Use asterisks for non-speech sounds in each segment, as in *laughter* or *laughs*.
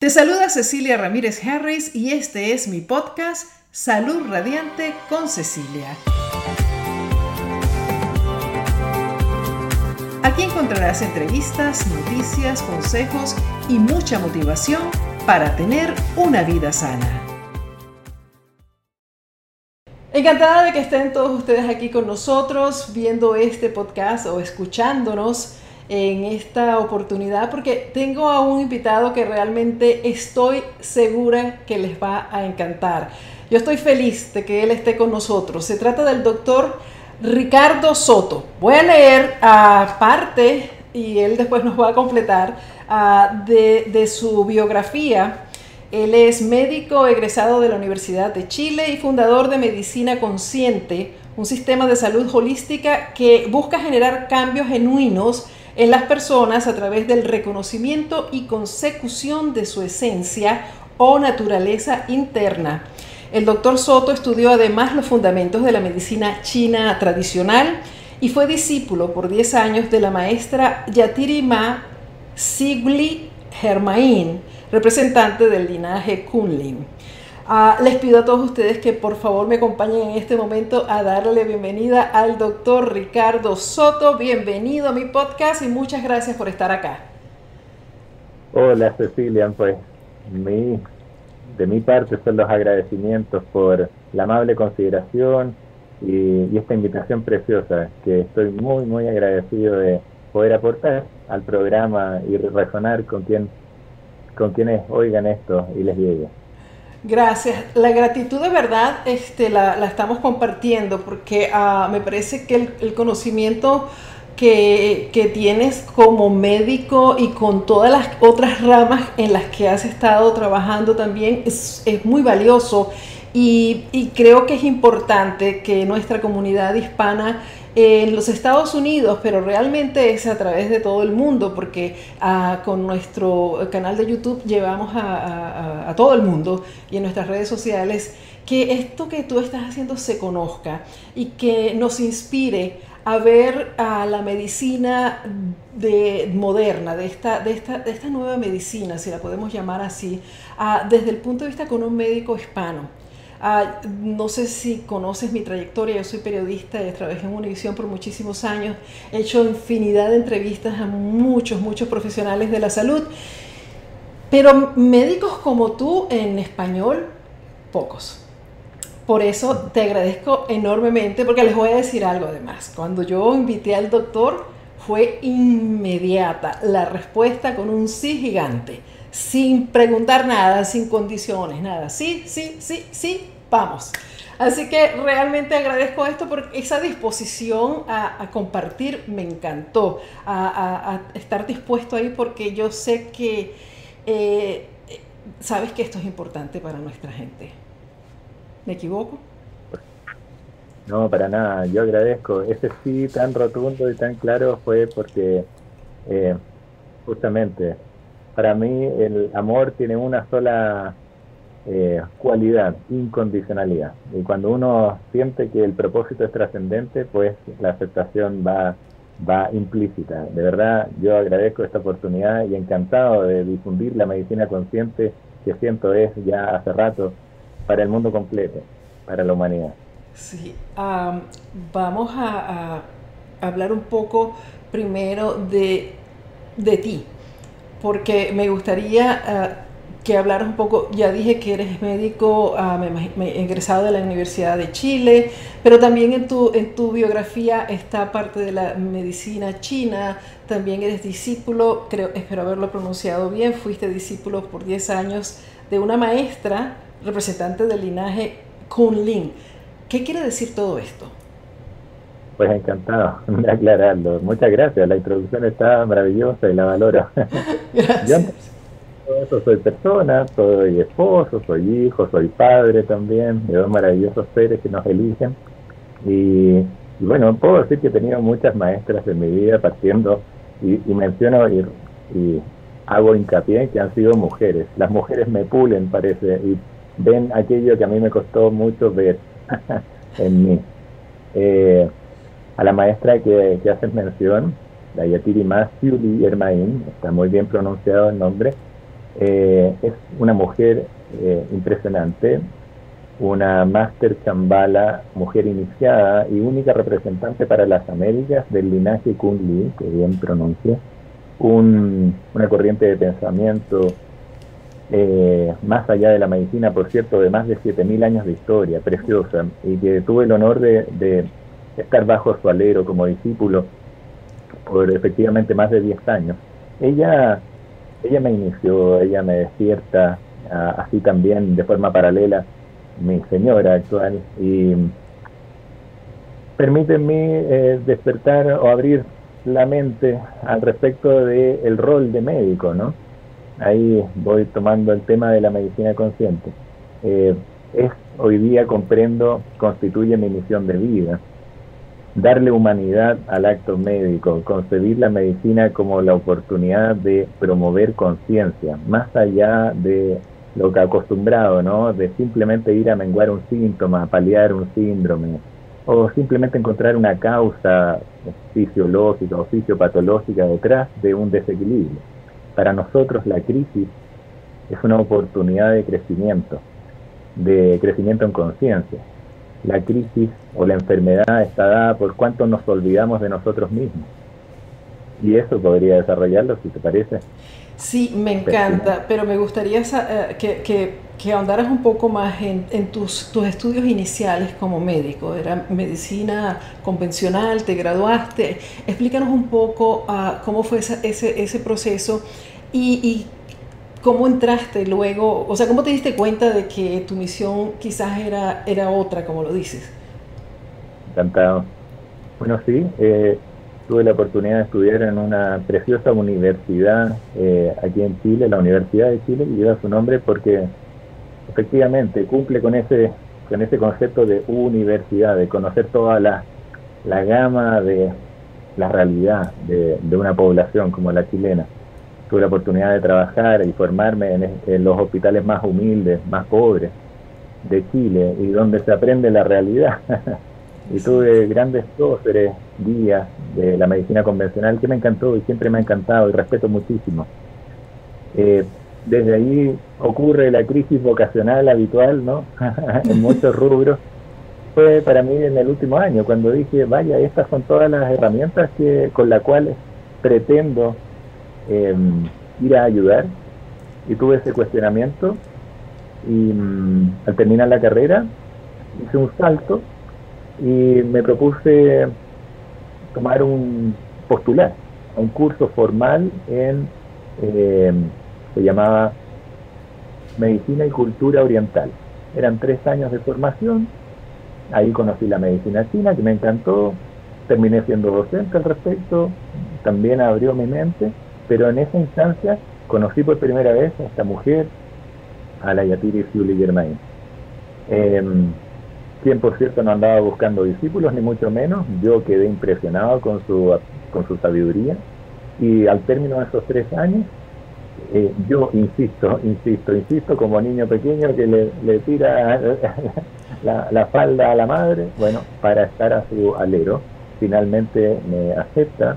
Te saluda Cecilia Ramírez Harris y este es mi podcast Salud Radiante con Cecilia. Aquí encontrarás entrevistas, noticias, consejos y mucha motivación para tener una vida sana. Encantada de que estén todos ustedes aquí con nosotros viendo este podcast o escuchándonos en esta oportunidad porque tengo a un invitado que realmente estoy segura que les va a encantar. Yo estoy feliz de que él esté con nosotros. Se trata del doctor Ricardo Soto. Voy a leer aparte y él después nos va a completar de, de su biografía. Él es médico egresado de la Universidad de Chile y fundador de Medicina Consciente, un sistema de salud holística que busca generar cambios genuinos en las personas a través del reconocimiento y consecución de su esencia o naturaleza interna. El doctor Soto estudió además los fundamentos de la medicina china tradicional y fue discípulo por 10 años de la maestra Yatiri Ma Sigli Germain, representante del linaje Kunlin. Ah, les pido a todos ustedes que por favor me acompañen en este momento a darle bienvenida al doctor Ricardo Soto. Bienvenido a mi podcast y muchas gracias por estar acá. Hola Cecilia, pues de mi parte son los agradecimientos por la amable consideración y, esta invitación preciosa, que estoy muy, muy agradecido de poder aportar al programa y resonar con, quien, con quienes oigan esto y les llegue. Gracias. La gratitud de verdad este, la, la estamos compartiendo porque uh, me parece que el, el conocimiento que, que, tienes como médico y con todas las otras ramas en las que has estado trabajando también es, es muy valioso y, y creo que es importante que nuestra comunidad hispana en los Estados Unidos, pero realmente es a través de todo el mundo, porque ah, con nuestro canal de YouTube llevamos a, todo el mundo y en nuestras redes sociales que esto que tú estás haciendo se conozca y que nos inspire a ver a la medicina de, moderna, de esta, de, esta, de esta nueva medicina, si la podemos llamar así, ah, desde el punto de vista con un médico hispano Ah, no sé si conoces mi trayectoria, yo soy periodista y trabajé en Univision por muchísimos años, he hecho infinidad de entrevistas a muchos, muchos profesionales de la salud, pero médicos como tú en español, pocos. Por eso te agradezco enormemente, porque les voy a decir algo además. Cuando yo invité al doctor, fue inmediata la respuesta con un sí gigante sin preguntar nada, sin condiciones, nada. Sí, sí, sí, sí, vamos. Así que realmente agradezco esto porque esa disposición a, compartir me encantó, a, estar dispuesto ahí porque yo sé que eh, sabes que esto es importante para nuestra gente. ¿Me equivoco? No, para nada. Yo agradezco. Ese sí tan rotundo y tan claro fue porque eh, justamente para mí el amor tiene una sola eh, cualidad, incondicionalidad. Y cuando uno siente que el propósito es trascendente, pues la aceptación va, va implícita. De verdad, yo agradezco esta oportunidad y encantado de difundir la medicina consciente que siento es ya hace rato para el mundo completo, para la humanidad. Sí, vamos a, hablar un poco primero de, de ti porque me gustaría uh, que hablaras un poco, ya dije que eres médico uh, me, me, egresado de la Universidad de Chile, pero también en tu, en tu biografía está parte de la medicina china, también eres discípulo, creo, espero haberlo pronunciado bien, fuiste discípulo por 10 años de una maestra representante del linaje Kunlin. ¿Qué quiere decir todo esto? Pues encantado de aclararlo. Muchas gracias. La introducción está maravillosa y la valoro. Gracias. *laughs* Yo soy persona, soy esposo, soy hijo, soy padre también, de dos maravillosos seres que nos eligen. Y, bueno, puedo decir que he tenido muchas maestras en mi vida partiendo y, menciono y, y, hago hincapié en que han sido mujeres. Las mujeres me pulen, parece, y ven aquello que a mí me costó mucho ver *laughs* en mí. Eh, a la maestra que, que haces mención, la Yatiri Masiuli Hermain, está muy bien pronunciado el nombre, Eh, es una mujer eh, impresionante, una máster chambala, mujer iniciada y única representante para las Américas del linaje Kun Li, que bien pronuncia, una corriente de pensamiento eh, más allá de la medicina, por cierto, de más de 7.000 años de historia, preciosa, y que tuve el honor de, estar bajo su alero como discípulo por efectivamente más de 10 años. Ella, ella me inició, ella me despierta, así también de forma paralela mi señora actual, y permítanme eh, despertar o abrir la mente al respecto del el rol de médico, ¿no? ahí voy tomando el tema de la medicina consciente. Eh, es hoy día comprendo, constituye mi misión de vida. Darle humanidad al acto médico, concebir la medicina como la oportunidad de promover conciencia, más allá de lo que acostumbrado, ¿no? De simplemente ir a menguar un síntoma, paliar un síndrome, o simplemente encontrar una causa fisiológica o fisiopatológica detrás de un desequilibrio para nosotros la crisis es una oportunidad de crecimiento, de crecimiento en conciencia. La crisis o la enfermedad está dada por cuánto nos olvidamos de nosotros mismos. Y eso podría desarrollarlo, si te parece. Sí, me encanta, pero me gustaría eh, que, que, ahondaras un poco más en, tus, tus, estudios iniciales como médico. Era medicina convencional, te graduaste. Explícanos un poco uh, cómo fue ese, ese, proceso y, y, cómo entraste luego, o sea, cómo te diste cuenta de que tu misión quizás era, era otra, como lo dices. Encantado. Bueno, sí. Eh, tuve la oportunidad de estudiar en una preciosa universidad eh, aquí en Chile, la Universidad de Chile, y lleva su nombre porque efectivamente cumple con ese con ese concepto de universidad, de conocer toda la, la gama de la realidad de, una población como la chilena. Tuve la oportunidad de trabajar y formarme en, en los hospitales más humildes, más pobres de Chile y donde se aprende la realidad. *laughs* y tuve grandes próceres, días de la medicina convencional que me encantó y siempre me ha encantado y respeto muchísimo. Eh, desde ahí ocurre la crisis vocacional habitual, ¿no? *laughs* en muchos rubros. Fue para mí en el último año, cuando dije, vaya, estas son todas las herramientas que, con las cuales pretendo em, ir a ayudar. Y tuve ese cuestionamiento. Y mm, al terminar la carrera hice un salto y me propuse tomar un postular a un curso formal en, eh, se llamaba Medicina y Cultura Oriental. Eran tres años de formación, ahí conocí la medicina china, que me encantó, terminé siendo docente al respecto, también abrió mi mente, pero en esa instancia conocí por primera vez a esta mujer, a la Yatiri Fiuli Germain. Em, quien por cierto no andaba buscando discípulos, ni mucho menos. Yo quedé impresionado con su, con su sabiduría y al término de esos tres años, eh, yo insisto, insisto, insisto, como niño pequeño que le, tira *laughs* la, falda a la madre, bueno, para estar a su alero, finalmente me acepta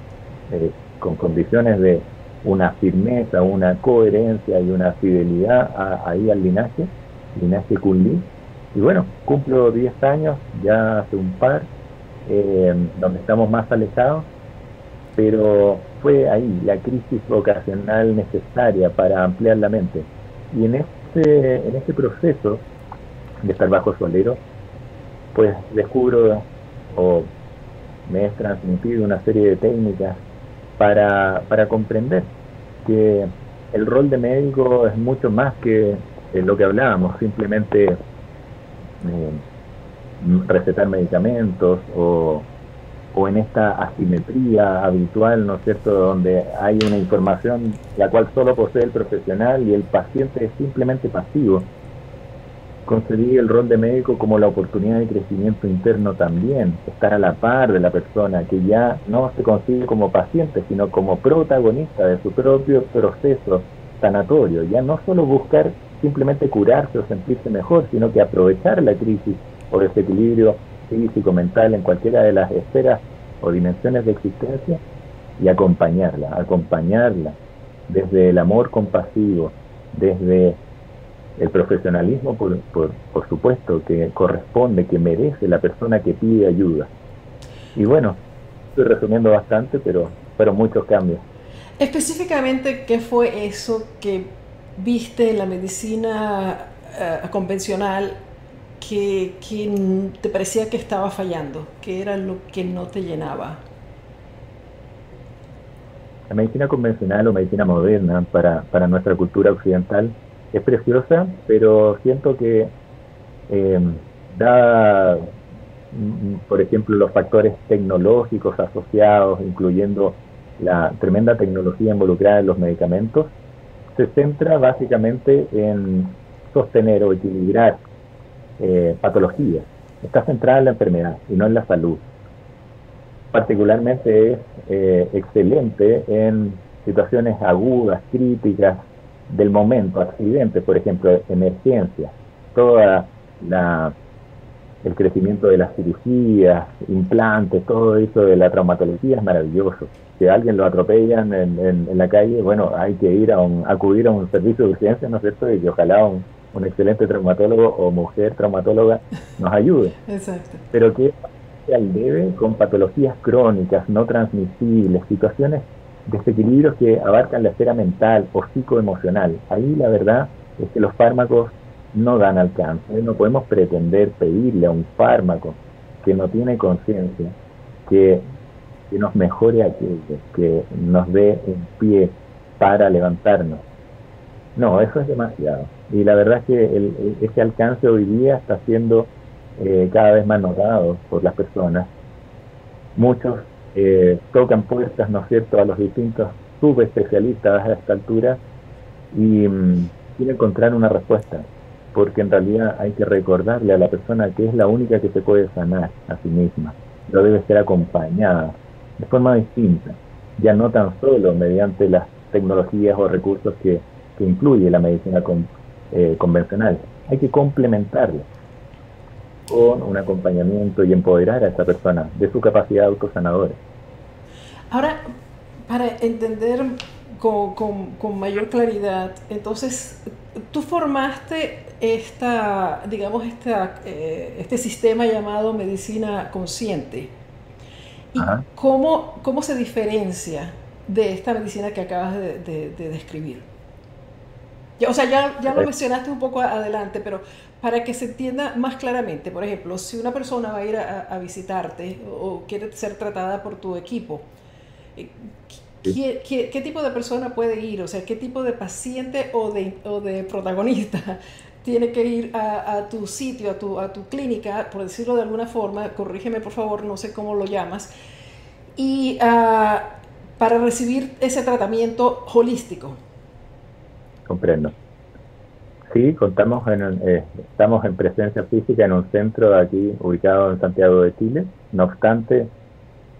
eh, con condiciones de una firmeza, una coherencia y una fidelidad ahí al linaje, linaje Kunli, y bueno, cumplo 10 años, ya hace un par, eh, donde estamos más alejados, pero fue ahí la crisis vocacional necesaria para ampliar la mente. Y en este, en este proceso de estar bajo su alero, pues descubro o me es transmitido una serie de técnicas para, para comprender que el rol de médico es mucho más que lo que hablábamos, simplemente eh, recetar medicamentos o, o en esta asimetría habitual, ¿no es cierto?, donde hay una información la cual solo posee el profesional y el paciente es simplemente pasivo. Concebí el rol de médico como la oportunidad de crecimiento interno también, estar a la par de la persona que ya no se concibe como paciente, sino como protagonista de su propio proceso sanatorio, ya no solo buscar simplemente curarse o sentirse mejor, sino que aprovechar la crisis o desequilibrio físico-mental en cualquiera de las esferas o dimensiones de existencia y acompañarla, acompañarla desde el amor compasivo, desde el profesionalismo, por, por, por supuesto, que corresponde, que merece la persona que pide ayuda. Y bueno, estoy resumiendo bastante, pero fueron muchos cambios. Específicamente, ¿qué fue eso que viste en la medicina eh, convencional que, que, te parecía que estaba fallando? ¿Qué era lo que no te llenaba? La medicina convencional o medicina moderna para, para nuestra cultura occidental es preciosa, pero siento que eh, da, por ejemplo, los factores tecnológicos asociados, incluyendo la tremenda tecnología involucrada en los medicamentos, se centra básicamente en sostener o equilibrar eh, patologías. Está centrada en la enfermedad y no en la salud. Particularmente es eh, excelente en situaciones agudas, críticas, del momento, accidentes, por ejemplo, emergencias, toda la el crecimiento de las cirugías, implantes, todo eso de la traumatología es maravilloso. Si alguien lo atropellan en, en, la calle, bueno, hay que ir a un, acudir a un servicio de urgencia, ¿no es cierto? Y ojalá un, un excelente traumatólogo o mujer traumatóloga nos ayude. *laughs* Exacto. Pero que al debe con patologías crónicas, no transmisibles, situaciones desequilibrios que abarcan la esfera mental o psicoemocional. Ahí la verdad es que los fármacos no dan alcance. No podemos pretender pedirle a un fármaco que no tiene conciencia que, que, nos mejore aquello, que nos dé un pie para levantarnos. No, eso es demasiado. Y la verdad es que el, ese alcance hoy día está siendo eh, cada vez más notado por las personas. Muchos eh, tocan puertas, ¿no es cierto?, a los distintos subespecialistas a esta altura y mm, quieren encontrar una respuesta, porque en realidad hay que recordarle a la persona que es la única que se puede sanar a sí misma, pero debe ser acompañada de forma distinta, ya no tan solo mediante las tecnologías o recursos que, que incluye la medicina con, eh, convencional, hay que complementarla con un acompañamiento y empoderar a esa persona de su capacidad autosanadora. Ahora, para entender con, con, mayor claridad, entonces, tú formaste esta, digamos, esta, eh, este sistema llamado medicina consciente. ¿Y cómo, cómo se diferencia de esta medicina que acabas de, de describir? o sea, ya, ya lo mencionaste un poco adelante, pero para que se entienda más claramente, por ejemplo, si una persona va a ir a, visitarte o quiere ser tratada por tu equipo, eh, ¿qué, tipo de persona puede ir? O sea, ¿qué tipo de paciente o de, o de protagonista *laughs* tiene que ir a, tu sitio, a tu, a tu clínica, por decirlo de alguna forma, corrígeme por favor, no sé cómo lo llamas, y ah, para recibir ese tratamiento holístico? Comprendo. Sí, contamos en, eh, estamos en presencia física en un centro aquí ubicado en Santiago de Chile. No obstante,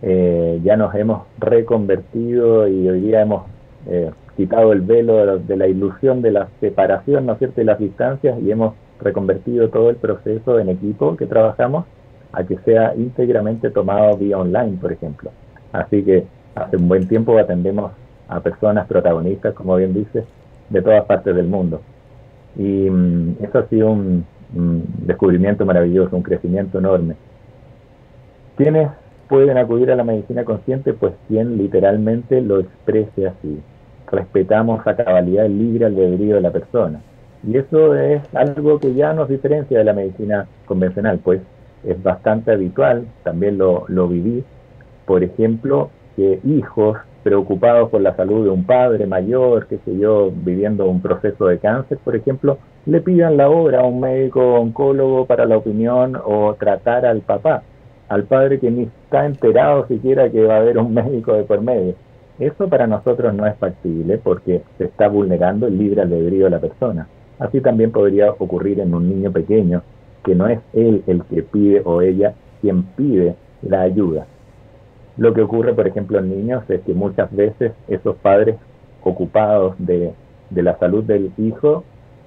eh, ya nos hemos reconvertido y hoy día hemos eh, quitado el velo de la, ilusión de la separación, ¿no es cierto?, y las distancias y hemos reconvertido todo el proceso en equipo que trabajamos a que sea íntegramente tomado vía online, por ejemplo. Así que hace un buen tiempo atendemos a personas protagonistas, como bien dices, de todas partes del mundo. Y mm, eso ha sido un, descubrimiento maravilloso, un crecimiento enorme. ¿Quiénes pueden acudir a la medicina consciente? Pues quien literalmente lo exprese así. Respetamos a cabalidad el libre albedrío de la persona. Y eso es algo que ya nos diferencia de la medicina convencional, pues es bastante habitual, también lo, lo viví, por ejemplo, que hijos preocupados por la salud de un padre mayor, qué sé yo, viviendo un proceso de cáncer, por ejemplo, le pidan la obra a un médico oncólogo para la opinión o tratar al papá, al padre que ni está enterado siquiera que va a haber un médico de por medio. Eso para nosotros no es factible porque se está vulnerando el libre albedrío de la persona. Así también podría ocurrir en un niño pequeño, que no es él el que pide o ella quien pide la ayuda, lo que ocurre, por ejemplo, en niños es que muchas veces esos padres ocupados de, la salud del hijo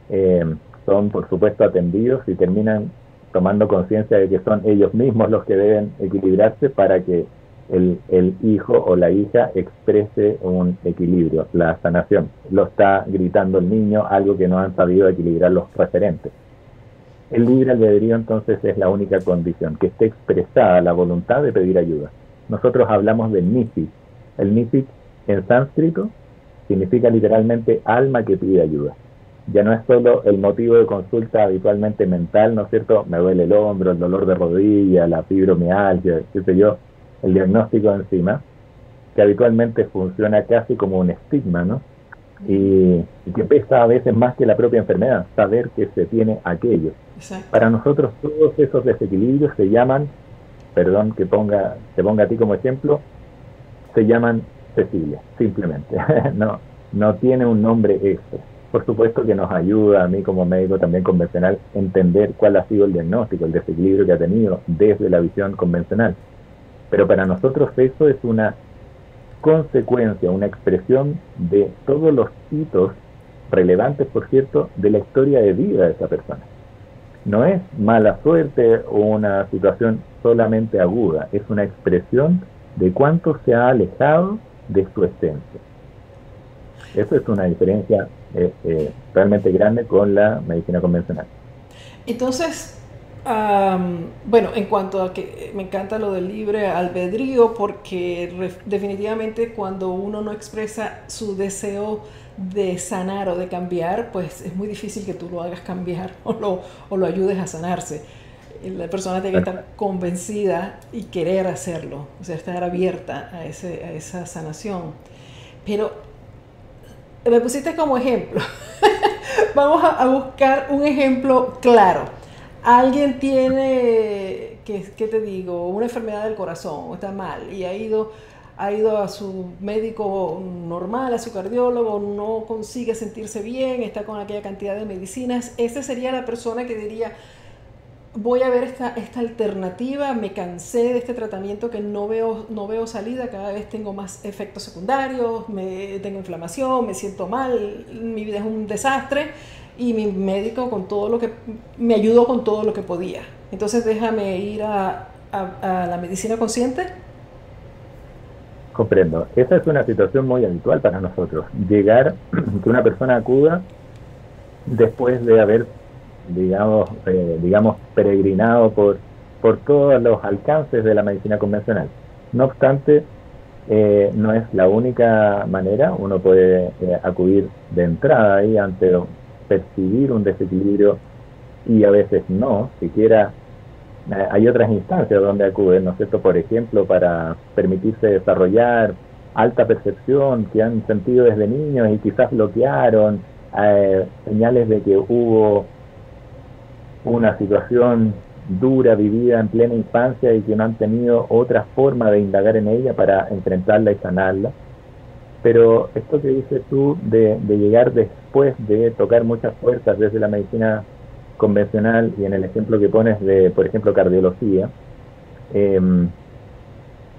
eh, son, por supuesto, atendidos y terminan tomando conciencia de que son ellos mismos los que deben equilibrarse para que el, el, hijo o la hija exprese un equilibrio, la sanación. Lo está gritando el niño, algo que no han sabido equilibrar los referentes. El libre albedrío entonces es la única condición, que esté expresada la voluntad de pedir ayuda. Nosotros hablamos de nisi. El nisi en sánscrito significa literalmente alma que pide ayuda. Ya no es solo el motivo de consulta habitualmente mental, ¿no es cierto? Me duele el hombro, el dolor de rodilla, la fibromialgia, qué sé yo, el diagnóstico encima, que habitualmente funciona casi como un estigma, ¿no? Y, que pesa a veces más que la propia enfermedad, saber que se tiene aquello. Para nosotros todos esos desequilibrios se llaman, perdón que ponga, te ponga a ti como ejemplo, se llaman Cecilia, simplemente. *laughs* no, no tiene un nombre extra. Por supuesto que nos ayuda a mí como médico también convencional entender cuál ha sido el diagnóstico, el desequilibrio que ha tenido desde la visión convencional. Pero para nosotros eso es una consecuencia, una expresión de todos los hitos relevantes, por cierto, de la historia de vida de esa persona. No es mala suerte o una situación solamente aguda, es una expresión de cuánto se ha alejado de su esencia. Eso es una diferencia eh, eh, realmente grande con la medicina convencional. Entonces, bueno, en cuanto a que me encanta lo del libre albedrío, porque definitivamente cuando uno no expresa su deseo de sanar o de cambiar, pues es muy difícil que tú lo hagas cambiar *laughs* o lo, o lo ayudes a sanarse. La persona tiene que estar convencida y querer hacerlo, o sea, estar abierta a, ese, a esa sanación. Pero me pusiste como ejemplo. *laughs* Vamos a buscar un ejemplo claro alguien tiene, ¿qué, te digo? Una enfermedad del corazón, o está mal, y ha ido, ha ido a su médico normal, a su cardiólogo, no consigue sentirse bien, está con aquella cantidad de medicinas, esa sería la persona que diría, voy a ver esta, esta alternativa, me cansé de este tratamiento que no veo, no veo salida, cada vez tengo más efectos secundarios, me, tengo inflamación, me siento mal, mi vida es un desastre y mi médico con todo lo que me ayudó con todo lo que podía. Entonces déjame ir a, a, la medicina consciente. Comprendo. Esa es una situación muy habitual para nosotros. Llegar, *clears throat* que una persona acuda después de haber, digamos, eh, digamos peregrinado por, por todos los alcances de la medicina convencional. No obstante, eh, no es la única manera. Uno puede eh, acudir de entrada ahí ante percibir un desequilibrio y a veces no, siquiera eh, hay otras instancias donde acuden, ¿no es cierto? Por ejemplo, para permitirse desarrollar alta percepción que han sentido desde niños y quizás bloquearon, eh, señales de que hubo una situación dura vivida en plena infancia y que no han tenido otra forma de indagar en ella para enfrentarla y sanarla. Pero esto que dices tú de, llegar después de tocar muchas puertas desde la medicina convencional y en el ejemplo que pones de, por ejemplo, cardiología, em,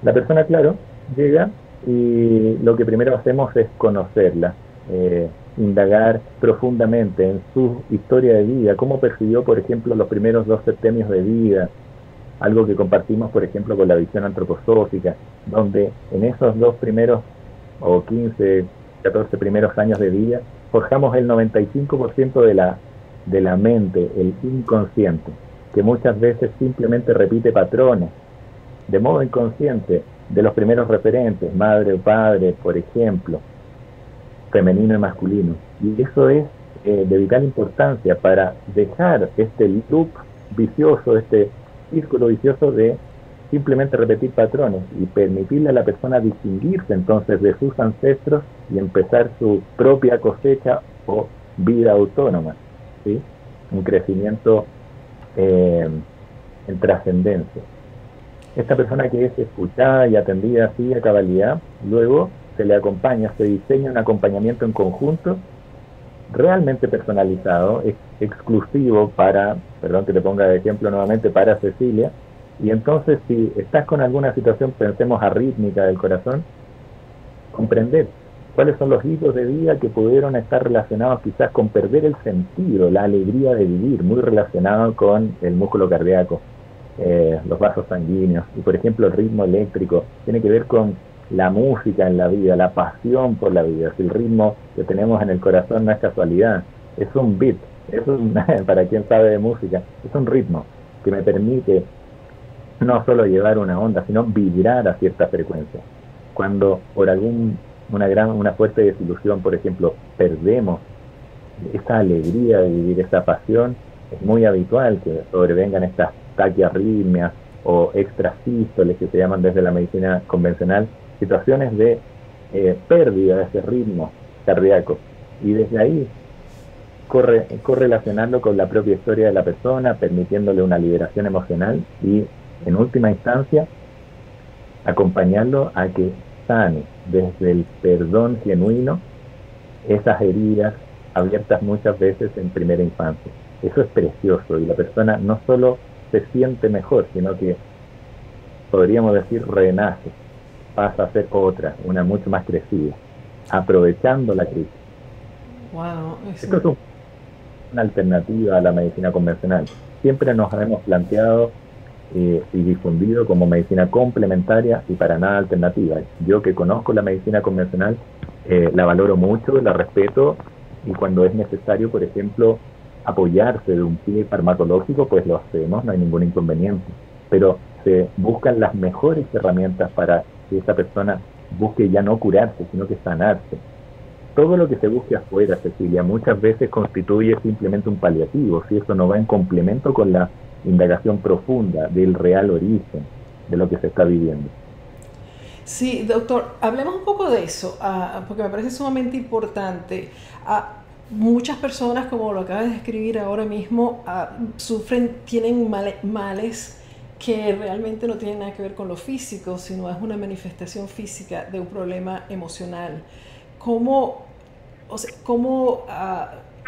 la persona, claro, llega y lo que primero hacemos es conocerla, eh, indagar profundamente en su historia de vida, cómo percibió, por ejemplo, los primeros dos septenios de vida, algo que compartimos, por ejemplo, con la visión antroposófica, donde en esos dos primeros o 15, 14 primeros años de vida, forjamos el 95% de la, de la mente, el inconsciente, que muchas veces simplemente repite patrones. De modo inconsciente de los primeros referentes, madre o padre, por ejemplo, femenino y masculino. Y eso es eh, de vital importancia para dejar este loop vicioso, este círculo vicioso de simplemente repetir patrones y permitirle a la persona distinguirse entonces de sus ancestros y empezar su propia cosecha o vida autónoma, ¿sí? un crecimiento eh, en trascendencia. Esta persona que es escuchada y atendida así a cabalidad, luego se le acompaña, se diseña un acompañamiento en conjunto realmente personalizado, exclusivo para, perdón que te ponga de ejemplo nuevamente, para Cecilia, y entonces si estás con alguna situación, pensemos arrítmica del corazón, comprender cuáles son los hitos de vida que pudieron estar relacionados quizás con perder el sentido, la alegría de vivir, muy relacionado con el músculo cardíaco. eh, los vasos sanguíneos. Y por ejemplo el ritmo eléctrico tiene que ver con la música en la vida, la pasión por la vida. Si el ritmo que tenemos en el corazón no es casualidad, es un beat, es un, *laughs* para quien sabe de música, es un ritmo que me permite no solo llevar una onda, sino vibrar a cierta frecuencia. Cuando por algún una gran una fuerte desilusión, por ejemplo, perdemos esa alegría de vivir esa pasión, es muy habitual que sobrevengan estas taquiarritmias o extrasístoles que se llaman desde la medicina convencional, situaciones de eh, pérdida de ese ritmo cardíaco. Y desde ahí corre, correlacionando con la propia historia de la persona, permitiéndole una liberación emocional y, en última instancia, acompañarlo a que sane desde el perdón genuino esas heridas abiertas muchas veces en primera infancia. Eso es precioso y la persona no solo se siente mejor, sino que podríamos decir renace, pasa a ser otra, una mucho más crecida, aprovechando la crisis. Wow, Esto es una alternativa a la medicina convencional. Siempre nos hemos planteado eh, y difundido como medicina complementaria y para nada alternativa. Yo que conozco la medicina convencional, eh, la valoro mucho, la respeto y cuando es necesario, por ejemplo, apoyarse de un pie farmacológico, pues lo hacemos, no hay ningún inconveniente. Pero se buscan las mejores herramientas para que esa persona busque ya no curarse, sino que sanarse. Todo lo que se busque afuera, Cecilia, muchas veces constituye simplemente un paliativo, si eso no va en complemento con la indagación profunda del real origen de lo que se está viviendo. Sí, doctor, hablemos un poco de eso, ah, porque me parece sumamente importante. Ah, muchas personas, como lo acabas de describir ahora mismo, ah, sufren, tienen males que realmente no tienen nada que ver con lo físico, sino es una manifestación física de un problema emocional. ¿Cómo, o sea, cómo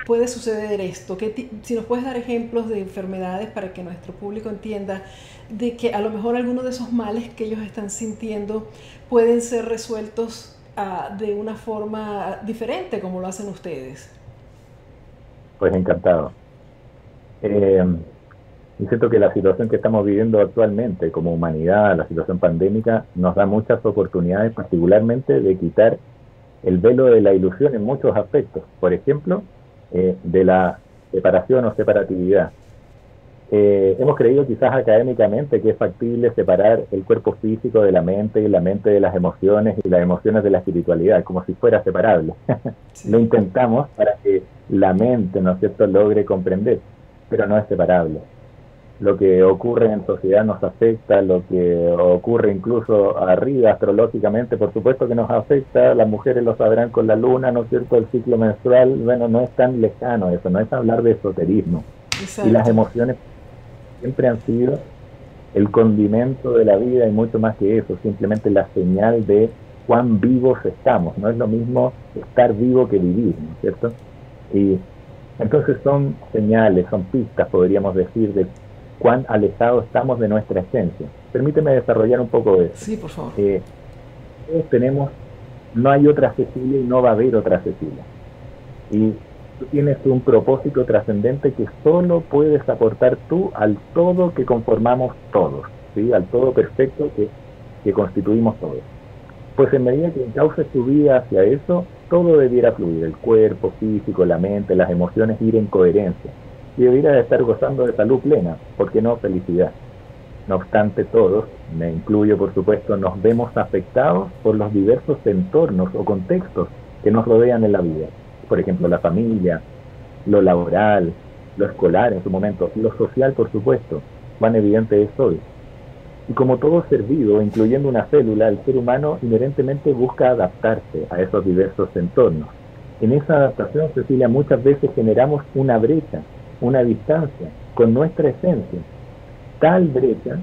puede suceder esto? si nos puedes dar ejemplos de enfermedades para que nuestro público entienda de que a lo mejor algunos de esos males que ellos están sintiendo pueden ser resueltos ah, de una forma diferente como lo hacen ustedes. Pues encantado. Eh, y siento que la situación que estamos viviendo actualmente como humanidad, la situación pandémica, nos da muchas oportunidades, particularmente de quitar el velo de la ilusión en muchos aspectos. Por ejemplo, eh, de la separación o separatividad. Eh, hemos creído quizás académicamente que es factible separar el cuerpo físico de la mente y la mente de las emociones y las emociones de la espiritualidad, como si fuera separable. *laughs* Lo intentamos para que la mente, ¿no es cierto?, logre comprender, pero no es separable lo que ocurre en sociedad nos afecta, lo que ocurre incluso arriba astrológicamente, por supuesto que nos afecta, las mujeres lo sabrán con la luna, ¿no es cierto? El ciclo menstrual, bueno, no es tan lejano eso, no es hablar de esoterismo. Y las emociones siempre han sido el condimento de la vida y mucho más que eso, simplemente la señal de cuán vivos estamos, no es lo mismo estar vivo que vivir, ¿no es cierto? Y entonces son señales, son pistas, podríamos decir, de cuán alejados estamos de nuestra esencia. Permíteme desarrollar un poco de eso. Sí, por favor. Eh, tenemos, no hay otra Cecilia y no va a haber otra Cecilia. Y tú tienes un propósito trascendente que solo puedes aportar tú al todo que conformamos todos, ¿sí? al todo perfecto que, que constituimos todos. Pues en medida que encauces tu vida hacia eso, todo debiera fluir, el cuerpo, físico, la mente, las emociones, ir en coherencia y debiera estar gozando de salud plena, ¿por qué no felicidad? No obstante, todos, me incluyo por supuesto, nos vemos afectados por los diversos entornos o contextos que nos rodean en la vida. Por ejemplo, la familia, lo laboral, lo escolar en su momento, lo social, por supuesto. Cuán evidente es hoy. Y como todo ser vivo, incluyendo una célula, el ser humano inherentemente busca adaptarse a esos diversos entornos. En esa adaptación, Cecilia, muchas veces generamos una brecha una distancia con nuestra esencia. Tal brecha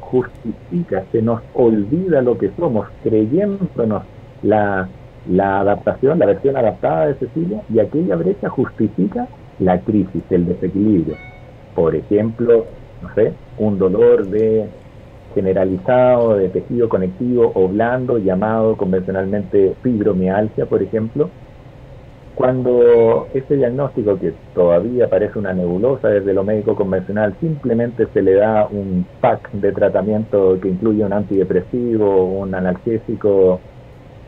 justifica, se nos olvida lo que somos, creyéndonos la, la adaptación, la versión adaptada de Cecilia, y aquella brecha justifica la crisis, el desequilibrio. Por ejemplo, no sé, un dolor de generalizado de tejido conectivo o blando llamado convencionalmente fibromialgia, por ejemplo, Cuando ese diagnóstico, que todavía parece una nebulosa desde lo médico convencional, simplemente se le da un pack de tratamiento que incluye un antidepresivo, un analgésico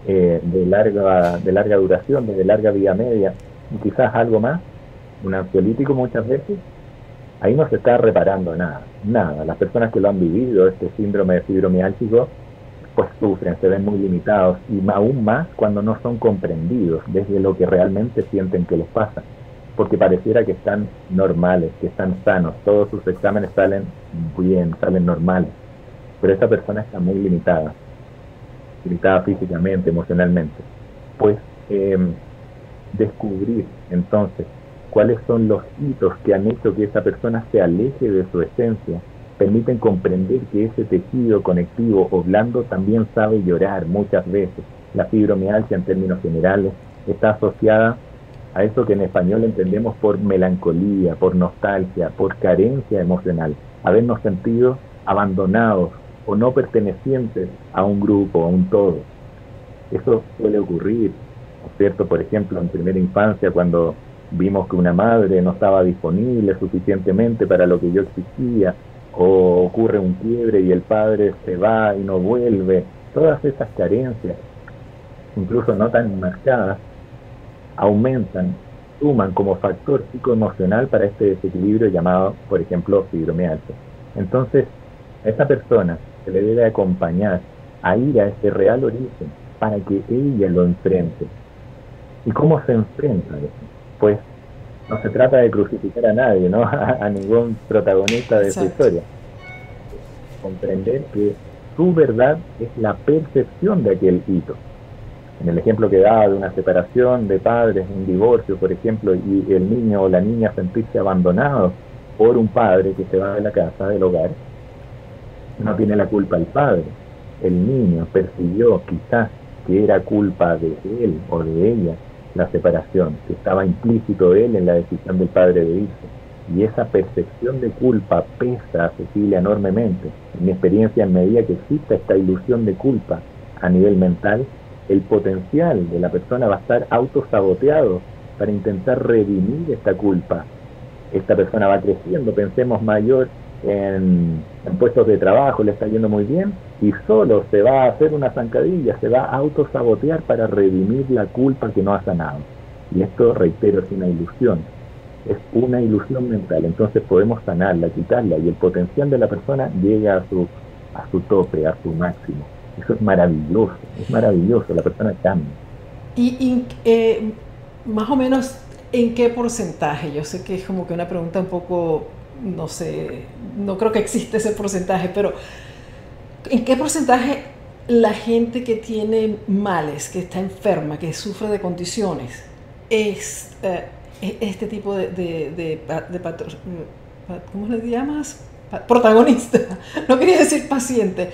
eh, de, larga, de larga duración, de larga vida media, y quizás algo más, un ansiolítico muchas veces, ahí no se está reparando nada, nada. Las personas que lo han vivido, este síndrome de fibromiálgico, pues sufren, se ven muy limitados y aún más cuando no son comprendidos desde lo que realmente sienten que les pasa, porque pareciera que están normales, que están sanos, todos sus exámenes salen bien, salen normales, pero esa persona está muy limitada, limitada físicamente, emocionalmente. Pues em, descubrir entonces cuáles son los hitos que han hecho que esa persona se aleje de su esencia, permiten comprender que ese tejido conectivo o blando también sabe llorar muchas veces. La fibromialgia en términos generales está asociada a eso que en español entendemos por melancolía, por nostalgia, por carencia emocional, habernos sentido abandonados o no pertenecientes a un grupo, a un todo. Eso suele ocurrir, ¿no es cierto? Por ejemplo, en primera infancia, cuando vimos que una madre no estaba disponible suficientemente para lo que yo exigía, o ocurre un quiebre y el padre se va y no vuelve, todas esas carencias, incluso no tan marcadas, aumentan, suman como factor psicoemocional para este desequilibrio llamado, por ejemplo, fibromialgia. Entonces, a esta persona se le debe acompañar a ir a ese real origen para que ella lo enfrente. ¿Y cómo se enfrenta eso? Pues no se trata de crucificar a nadie, ¿no? *laughs* a, ningún protagonista de su historia. Comprender que su verdad es la percepción de aquel hito. En el ejemplo que daba de una separación de padres, un divorcio, por ejemplo, y el niño o la niña sentirse abandonado por un padre que se va de la casa, del hogar, no tiene la culpa el padre. El niño percibió quizás que era culpa de él o de ella la separación, que estaba implícito él en la decisión del padre de irse. Y esa percepción de culpa pesa a Cecilia enormemente. En mi experiencia, en medida que exista esta ilusión de culpa a nivel mental, el potencial de la persona va a estar autosaboteado para intentar redimir esta culpa. Esta persona va creciendo, pensemos mayor en, puestos de trabajo, le está yendo muy bien, y solo se va a hacer una zancadilla, se va a autosabotear para redimir la culpa que no ha sanado. Y esto, reitero, es una ilusión, es una ilusión mental, entonces podemos sanarla, quitarla, y el potencial de la persona llega a su, a su tope, a su máximo. Eso es maravilloso, es maravilloso, la persona cambia. Y, eh, más o menos, ¿en qué porcentaje? Yo sé que es como que una pregunta un poco no sé, no creo que existe ese porcentaje, pero ¿en qué porcentaje la gente que tiene males, que está enferma, que sufre de condiciones, es eh, este tipo de, de, ¿cómo le llamas? Protagonista, *laughs* no quería decir paciente,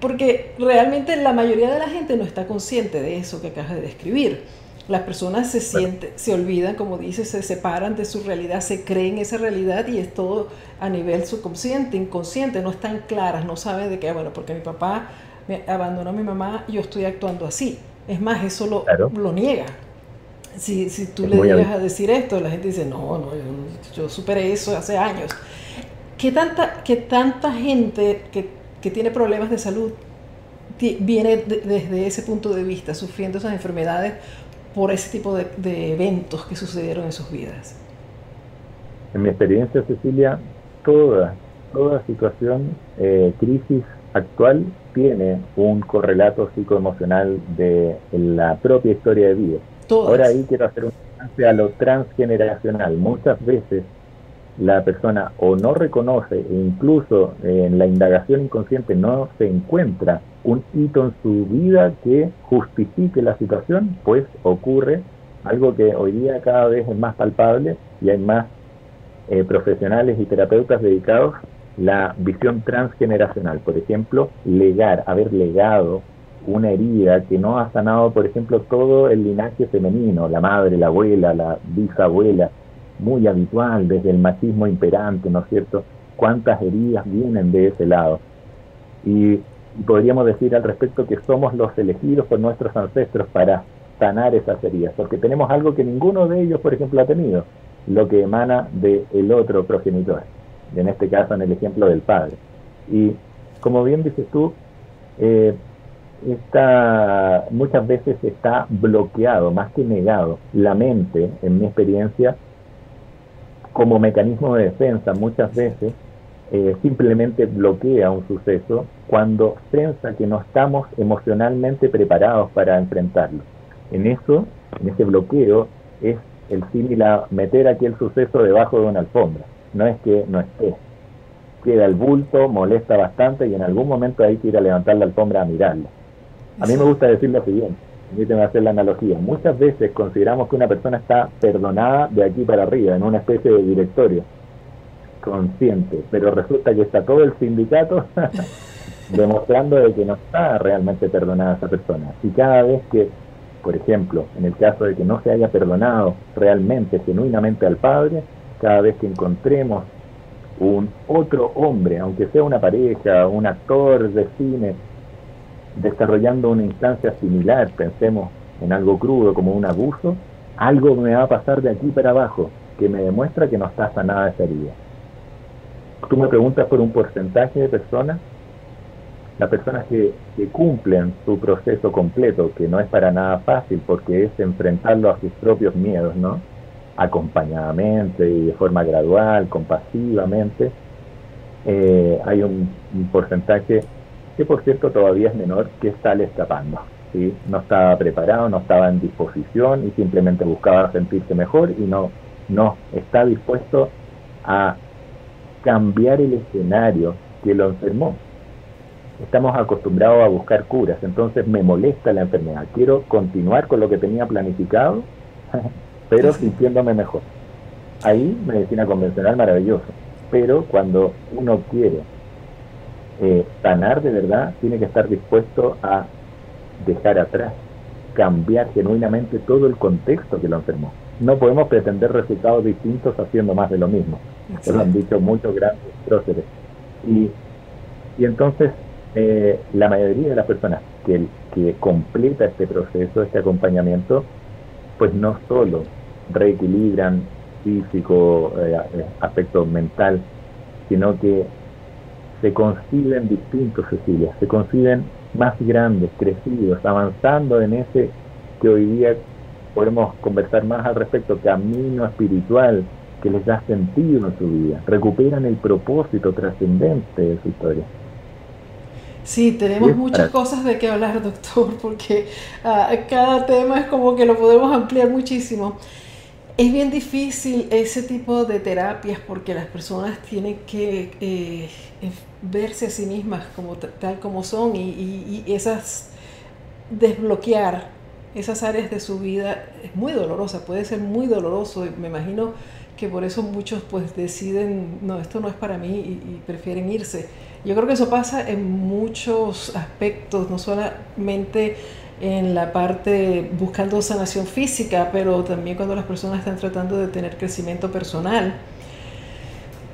porque realmente la mayoría de la gente no está consciente de eso que acabas de describir. Las personas se sienten, se olvidan, como dices, se separan de su realidad, se creen esa realidad y es todo a nivel subconsciente, inconsciente, no están claras, no saben de qué, bueno, porque mi papá me abandonó a mi mamá, yo estoy actuando así. Es más, eso lo, lo niega. Si, si tú le llegas a decir esto, la gente dice, no, no, yo, superé eso hace años. ¿Qué tanta, qué tanta gente que, que tiene problemas de salud viene desde ese punto de vista, sufriendo esas enfermedades por ese tipo de, eventos que sucedieron en sus vidas? En mi experiencia, Cecilia, toda, toda situación, eh, crisis actual tiene un correlato psicoemocional de la propia historia de vida. Ahora ahí quiero hacer un avance a lo transgeneracional. Muchas veces la persona o no reconoce e incluso en la indagación inconsciente no se encuentra un hito en su vida que justifique la situación, pues ocurre algo que hoy día cada vez es más palpable y hay más eh, profesionales y terapeutas dedicados la visión transgeneracional, por ejemplo, legar, haber legado una herida que no ha sanado, por ejemplo, todo el linaje femenino, la madre, la abuela, la bisabuela, muy habitual desde el machismo imperante, ¿no es cierto? Cuántas heridas vienen de ese lado. Y podríamos decir al respecto que somos los elegidos por nuestros ancestros para sanar esas heridas, porque tenemos algo que ninguno de ellos, por ejemplo, ha tenido, lo que emana del otro progenitor, en este caso en el ejemplo del padre. Y como bien dices tú, eh, está, muchas veces está bloqueado, más que negado. La mente, en mi experiencia, como mecanismo de defensa, muchas veces eh, simplemente bloquea un suceso cuando piensa que no estamos emocionalmente preparados para enfrentarlo. En eso, en ese bloqueo, es el símil a meter aquel suceso debajo de una alfombra. No es que no esté. Queda el bulto, molesta bastante y en algún momento hay que ir a levantar la alfombra a mirarlo. A mí me gusta decir lo siguiente, permíteme hacer la analogía. Muchas veces consideramos que una persona está perdonada de aquí para arriba, en una especie de directorio consciente, pero resulta que está todo el sindicato *laughs* demostrando de que no está realmente perdonada esa persona. Y cada vez que, por ejemplo, en el caso de que no se haya perdonado realmente, genuinamente al Padre, cada vez que encontremos un otro hombre, aunque sea una pareja, un actor de cine, desarrollando una instancia similar, pensemos en algo crudo como un abuso, algo me va a pasar de aquí para abajo que me demuestra que no está sanada esa herida. Tú me preguntas por un porcentaje de personas, las personas que, cumplen su proceso completo, que no es para nada fácil porque es enfrentarlo a sus propios miedos, ¿no? Acompañadamente y de forma gradual, compasivamente, eh, hay un, porcentaje que por cierto todavía es menor, que sale escapando. No estaba preparado, no estaba en disposición y simplemente buscaba sentirse mejor y no está dispuesto a cambiar el escenario que lo enfermó. Estamos acostumbrados a buscar curas, entonces me molesta la enfermedad. Quiero continuar con lo que tenía planificado, *laughs* pero sintiéndome mejor. Ahí medicina convencional maravilloso. Pero cuando uno quiere eh, sanar de verdad, tiene que estar dispuesto a dejar atrás, cambiar genuinamente todo el contexto que lo enfermó. No podemos pretender resultados distintos haciendo más de lo mismo. Eso lo han dicho muchos grandes próceres. Y, y entonces, eh, la mayoría de las personas que, que completa este proceso, este acompañamiento, pues no solo reequilibran físico, eh, aspecto mental, sino que se conciben distintos, Cecilia, se conciben más grandes, crecidos, avanzando en ese que hoy día podemos conversar más al respecto, camino espiritual que les da sentido en su vida, recuperan el propósito trascendente de su historia. Sí, tenemos muchas cosas de qué hablar, *laughs* doctor, porque uh, cada tema es como que lo podemos ampliar muchísimo. Es bien difícil ese tipo de terapias porque las personas tienen que eh, verse a sí mismas como tal como son y, esas desbloquear esas áreas de su vida es muy dolorosa, puede ser muy doloroso me imagino que por eso muchos pues deciden, no, esto no es para mí y, prefieren irse. Yo creo que eso pasa en muchos aspectos, no solamente en la parte buscando sanación física, pero también cuando las personas están tratando de tener crecimiento personal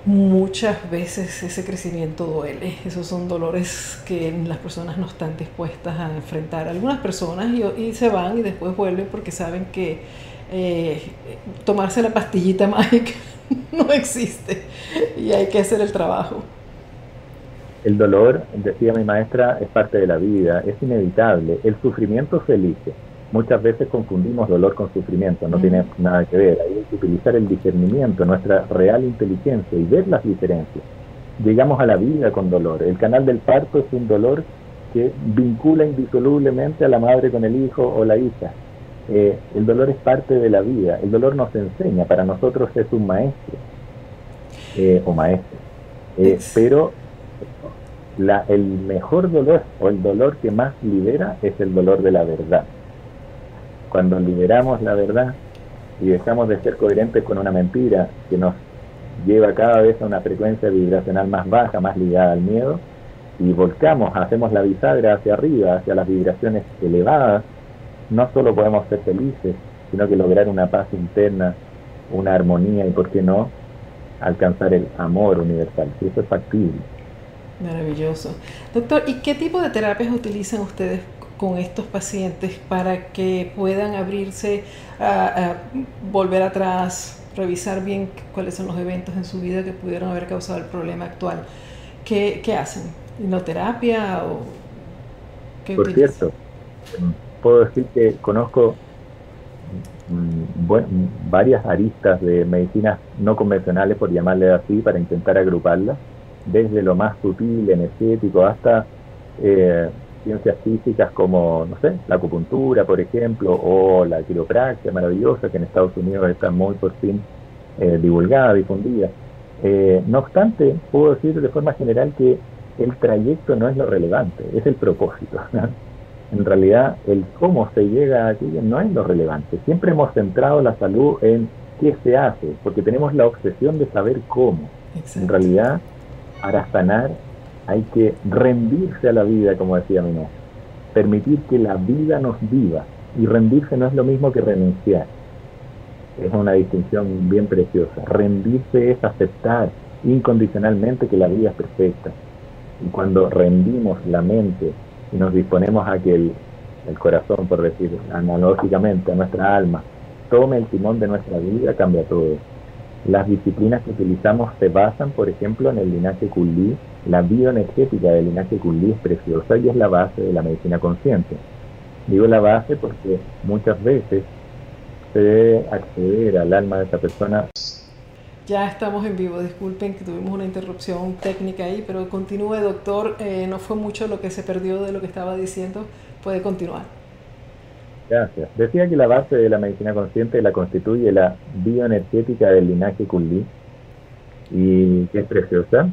muchas veces ese crecimiento duele. Esos son dolores que las personas no están dispuestas a enfrentar. Algunas personas y, se van y después vuelven porque saben que eh, tomarse la pastillita *laughs* mágica no existe y hay que hacer el trabajo. El dolor, decía mi maestra, es parte de la vida, es inevitable. El sufrimiento se elige Muchas veces confundimos dolor con sufrimiento, no tiene nada que ver. Hay que utilizar el discernimiento, nuestra real inteligencia y ver las diferencias. Llegamos a la vida con dolor. El canal del parto es un dolor que vincula indisolublemente a la madre con el hijo o la hija. Eh, el dolor es parte de la vida. El dolor nos enseña, para nosotros es un maestro eh, o maestro. Eh, pero la, el mejor dolor o el dolor que más libera es el dolor de la verdad cuando liberamos la verdad y dejamos de ser coherentes con una mentira que nos lleva cada vez a una frecuencia vibracional más baja, más ligada al miedo, y volcamos, hacemos la bisagra hacia arriba, hacia las vibraciones elevadas, no solo podemos ser felices, sino que lograr una paz interna, una armonía y, ¿por qué no?, alcanzar el amor universal. Si eso es factible. Maravilloso. Doctor, ¿y qué tipo de terapias utilizan ustedes con estos pacientes para que puedan abrirse, a, volver atrás, revisar bien cuáles son los eventos en su vida que pudieron haber causado el problema actual. ¿Qué, qué hacen? ¿Hipnoterapia o qué Por cierto, puedo decir que conozco mm, varias aristas de medicinas no convencionales, por llamarle así, para intentar agruparlas, desde lo más sutil, energético, hasta eh, ciencias físicas como, no sé, la acupuntura, por ejemplo, o la quiropraxia maravillosa que en Estados Unidos está muy por fin eh, divulgada, difundida. Eh, no obstante, puedo decir de forma general que el trayecto no es lo relevante, es el propósito. *laughs* En realidad, el cómo se llega a aquello no es lo relevante. Siempre hemos centrado la salud en qué se hace, porque tenemos la obsesión de saber cómo. En realidad, para sanar hay que rendirse a la vida, como decía mi maestro. Permitir que la vida nos viva. Y rendirse no es lo mismo que renunciar. Es una distinción bien preciosa. Rendirse es aceptar incondicionalmente que la vida es perfecta. Y cuando rendimos la mente y nos disponemos a que el, el corazón, por decir analógicamente, a nuestra alma, tome el timón de nuestra vida, cambia todo. Las disciplinas que utilizamos se basan, por ejemplo, en el linaje Kulli. La bioenergética del linaje Kulli es preciosa y es la base de la medicina consciente. Digo la base porque muchas veces se debe acceder al alma de esa persona. Ya estamos en vivo, disculpen que tuvimos una interrupción técnica ahí, pero continúe doctor, eh, no fue mucho lo que se perdió de lo que estaba diciendo, puede continuar. Gracias. Decía que la base de la medicina consciente la constituye la bioenergética del linaje Kundalini y que es preciosa.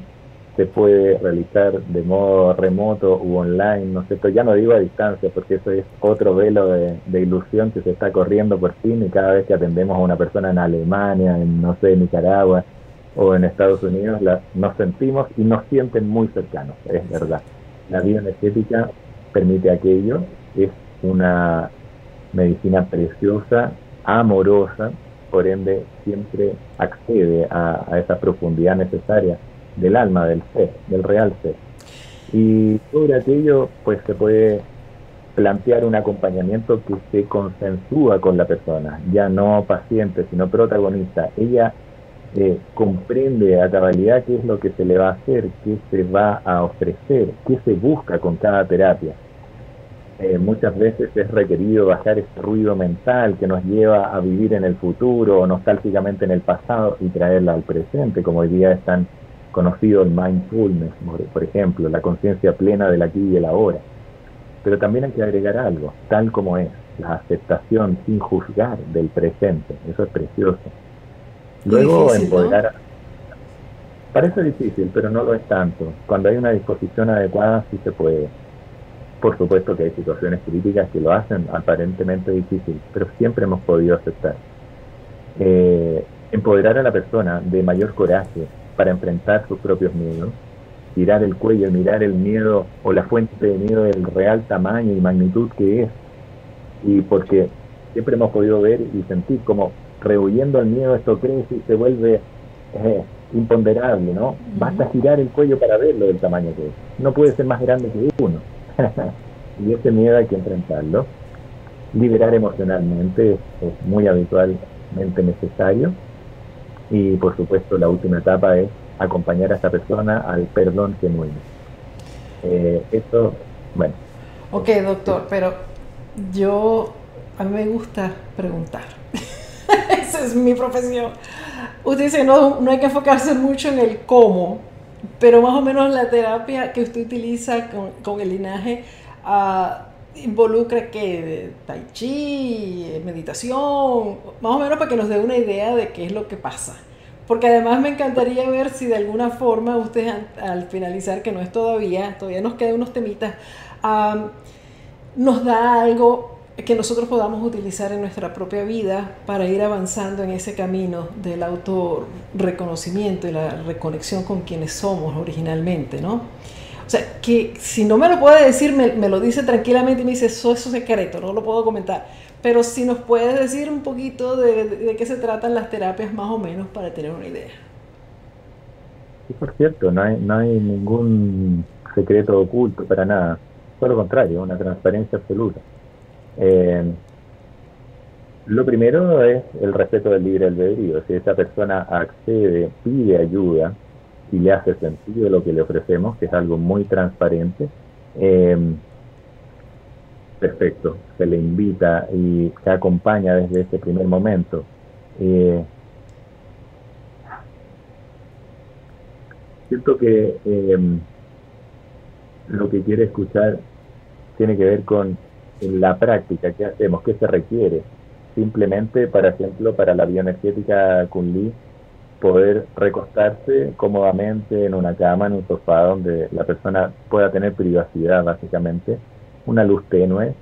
Se puede realizar de modo remoto u online, no sé, ya no digo a distancia porque eso es otro velo de, ilusión que se está corriendo por fin y cada vez que atendemos a una persona en Alemania, en no sé, Nicaragua o en Estados Unidos, la, nos sentimos y nos sienten muy cercanos, es verdad. La bioenergética permite aquello, es una medicina preciosa, amorosa, por ende siempre accede a, esa profundidad necesaria del alma, del ser, del real ser. Y sobre aquello, pues se puede plantear un acompañamiento que se consensúa con la persona, ya no paciente, sino protagonista. Ella eh, comprende a cabalidad qué es lo que se le va a hacer, qué se va a ofrecer, qué se busca con cada terapia. Eh, muchas veces es requerido bajar ese ruido mental que nos lleva a vivir en el futuro o nostálgicamente en el pasado y traerla al presente, como hoy día es tan conocido el mindfulness, por ejemplo, la conciencia plena del aquí y el ahora. Pero también hay que agregar algo, tal como es, la aceptación sin juzgar del presente, eso es precioso. Luego empoderar... Parece difícil, pero no lo es tanto. Cuando hay una disposición adecuada sí se puede. Por supuesto que hay situaciones críticas que lo hacen aparentemente difícil, pero siempre hemos podido aceptar. Eh, empoderar a la persona de mayor coraje para enfrentar sus propios miedos, tirar el cuello, mirar el miedo o la fuente de miedo del real tamaño y magnitud que es. Y porque siempre hemos podido ver y sentir como rehuyendo al miedo esto crece y se vuelve eh, imponderable, ¿no? Basta girar el cuello para verlo del tamaño que es. No puede ser más grande que uno. *laughs* y ese miedo hay que enfrentarlo. Liberar emocionalmente es muy habitualmente necesario. Y por supuesto la última etapa es acompañar a esa persona al perdón genuino. Eh, esto, bueno. Ok, doctor, pero yo, a mí me gusta preguntar. *laughs* Esa es mi profesión. Usted dice, no, no hay que enfocarse mucho en el cómo, pero más o menos la terapia que usted utiliza con, el linaje ah, involucra que tai chi, meditación, más o menos para que nos dé una idea de qué es lo que pasa. Porque además me encantaría ver si de alguna forma usted al finalizar, que no es todavía, todavía nos quedan unos temitas, ah, nos da algo que nosotros podamos utilizar en nuestra propia vida para ir avanzando en ese camino del autorreconocimiento y la reconexión con quienes somos originalmente, ¿no? Sea, que si no me lo puede decir, me, lo dice tranquilamente y me dice, eso, es secreto, no lo puedo comentar. Pero si nos puedes decir un poquito de, qué se tratan las terapias más o menos para tener una idea. Sí, por cierto, no hay, no hay ningún secreto oculto para nada. todo lo contrario, una transparencia absoluta. Eh, lo primero es el respeto del libre albedrío. Si esa persona accede, pide ayuda y le hace sentido lo que le ofrecemos, que es algo muy transparente, eh, perfecto, se le invita y se acompaña desde ese primer momento. Eh, siento que eh, lo que quiere escuchar tiene que ver con la práctica, qué hacemos, qué se requiere. Simplemente, por ejemplo, para la bioenergética Kunli, poder recostarse cómodamente en una cama, en un sofá, donde la persona pueda tener privacidad, básicamente, una luz tenue,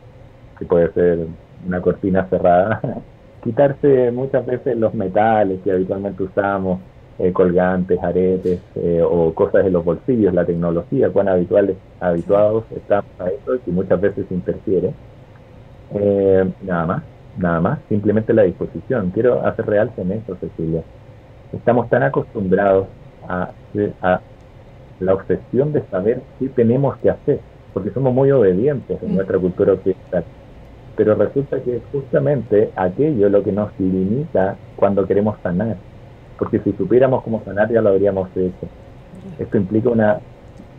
que puede ser una cortina cerrada, *laughs* quitarse muchas veces los metales que habitualmente usamos, eh, colgantes, aretes eh, o cosas en los bolsillos, la tecnología, cuán habituales, habituados estamos a eso y muchas veces interfiere. Eh, nada más, nada más, simplemente la disposición. Quiero hacer real en eso, Cecilia. Estamos tan acostumbrados a, a la obsesión de saber qué tenemos que hacer, porque somos muy obedientes en mm. nuestra cultura occidental. Pero resulta que es justamente aquello lo que nos limita cuando queremos sanar. Porque si supiéramos cómo sanar ya lo habríamos hecho. Esto implica una,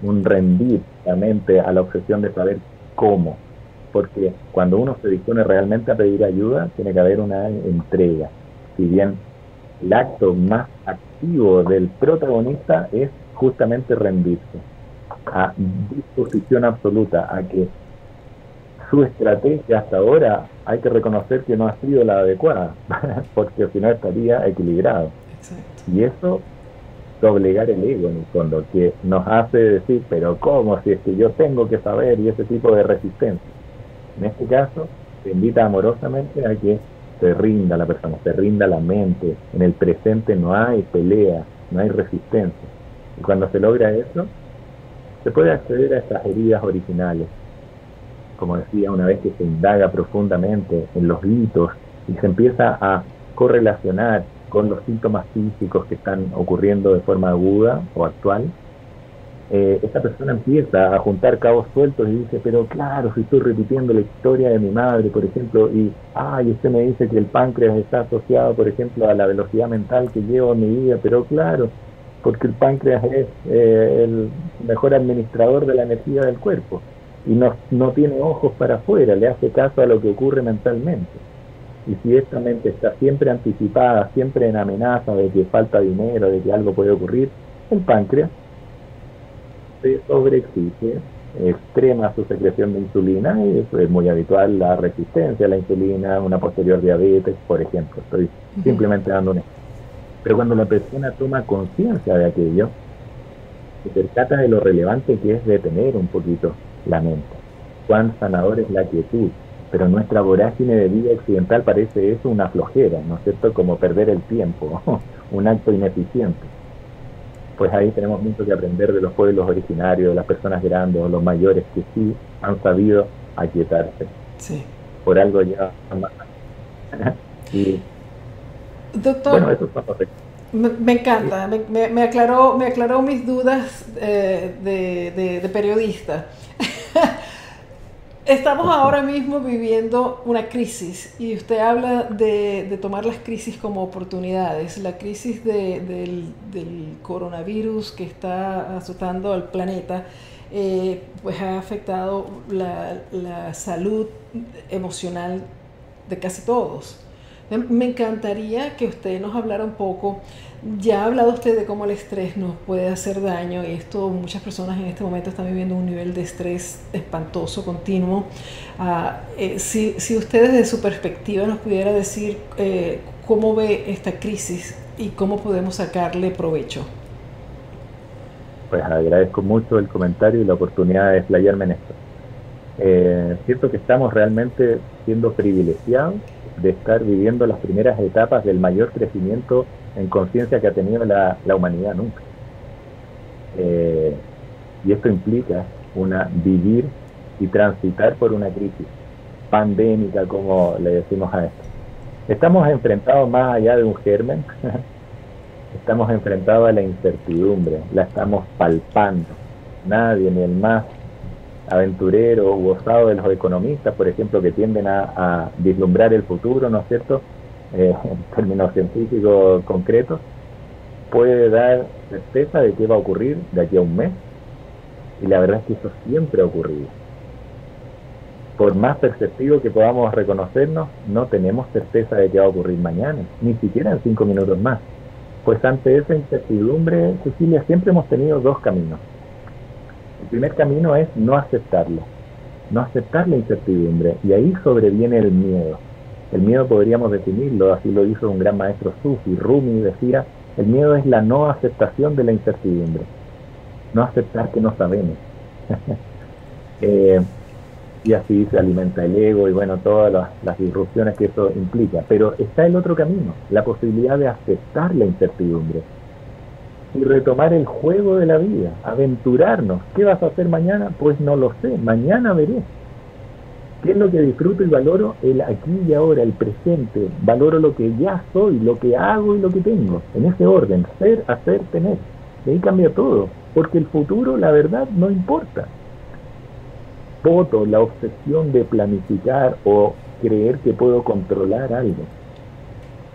un rendir la mente a la obsesión de saber cómo. Porque cuando uno se dispone realmente a pedir ayuda, tiene que haber una entrega. Si bien el acto más activo del protagonista es justamente rendirse a disposición absoluta, a que su estrategia hasta ahora hay que reconocer que no ha sido la adecuada, *laughs* porque si no estaría equilibrado. Y eso doblegar el ego en el fondo, que nos hace decir, pero ¿cómo? Si es que yo tengo que saber y ese tipo de resistencia. En este caso, se invita amorosamente a que se rinda la persona, se rinda la mente. En el presente no hay pelea, no hay resistencia. Y cuando se logra eso, se puede acceder a estas heridas originales. Como decía, una vez que se indaga profundamente en los hitos y se empieza a correlacionar con los síntomas físicos que están ocurriendo de forma aguda o actual, eh, esta persona empieza a juntar cabos sueltos y dice, pero claro, si estoy repitiendo la historia de mi madre, por ejemplo, y, ay, usted me dice que el páncreas está asociado, por ejemplo, a la velocidad mental que llevo en mi vida, pero claro, porque el páncreas es eh, el mejor administrador de la energía del cuerpo y no, no tiene ojos para afuera, le hace caso a lo que ocurre mentalmente. Y si esta mente está siempre anticipada, siempre en amenaza de que falta dinero, de que algo puede ocurrir, el páncreas se sobreexige, extrema su secreción de insulina y eso es muy habitual, la resistencia a la insulina, una posterior diabetes, por ejemplo. Estoy simplemente dando un ejemplo. Pero cuando la persona toma conciencia de aquello, se percata de lo relevante que es detener un poquito la mente. Cuán sanador es la quietud. Pero nuestra vorágine de vida occidental parece eso una flojera, ¿no es cierto? Como perder el tiempo, *laughs* un acto ineficiente. Pues ahí tenemos mucho que aprender de los pueblos originarios, de las personas grandes o los mayores que sí han sabido aquietarse. Sí. Por algo ya y Doctor, me, encanta, me, aclaró, me aclaró mis dudas eh, de, periodista. *laughs* Estamos ahora mismo viviendo una crisis y usted habla de, tomar las crisis como oportunidades. La crisis del, coronavirus que está azotando al planeta eh, pues ha afectado la, la salud emocional de casi todos. Me encantaría que usted nos hablara un poco, ya ha hablado usted de cómo el estrés nos puede hacer daño y esto muchas personas en este momento están viviendo un nivel de estrés espantoso, continuo. Ah, eh, si, si, usted desde su perspectiva nos pudiera decir eh, cómo ve esta crisis y cómo podemos sacarle provecho. Pues agradezco mucho el comentario y la oportunidad de explayarme en esto. Eh, siento que estamos realmente siendo privilegiados de estar viviendo las primeras etapas del mayor crecimiento en conciencia que ha tenido la, humanidad nunca. Eh, y esto implica una vivir y transitar por una crisis pandémica, como le decimos a esto. Estamos enfrentados más allá de un germen, *laughs* estamos enfrentados a la incertidumbre, la estamos palpando. Nadie, ni el más aventureros u osados de los economistas, por ejemplo, que tienden a, vislumbrar el futuro, ¿no es cierto?, eh, *laughs* en términos científicos concretos, puede dar certeza de qué va a ocurrir de aquí a un mes. Y la verdad es que eso siempre ha ocurrido. Por más perceptivo que podamos reconocernos, no tenemos certeza de qué va a ocurrir mañana, ni siquiera en cinco minutos más. Pues ante esa incertidumbre, Cecilia, siempre hemos tenido dos caminos. El primer camino es no aceptarlo, no aceptar la incertidumbre, y ahí sobreviene el miedo. El miedo podríamos definirlo, así lo hizo un gran maestro Sufi, Rumi decía, el miedo es la no aceptación de la incertidumbre, no aceptar que no sabemos. *laughs* Eh, y así se alimenta el ego y bueno, todas las, las, disrupciones que eso implica. Pero está el otro camino, la posibilidad de aceptar la incertidumbre y retomar el juego de la vida, aventurarnos. ¿Qué vas a hacer mañana? Pues no lo sé, mañana veré. ¿Qué es lo que disfruto y valoro? El aquí y ahora, el presente. Valoro lo que ya soy, lo que hago y lo que tengo. En ese orden, ser, hacer, tener. Y ahí cambia todo. Porque el futuro, la verdad, no importa. Voto la obsesión de planificar o creer que puedo controlar algo.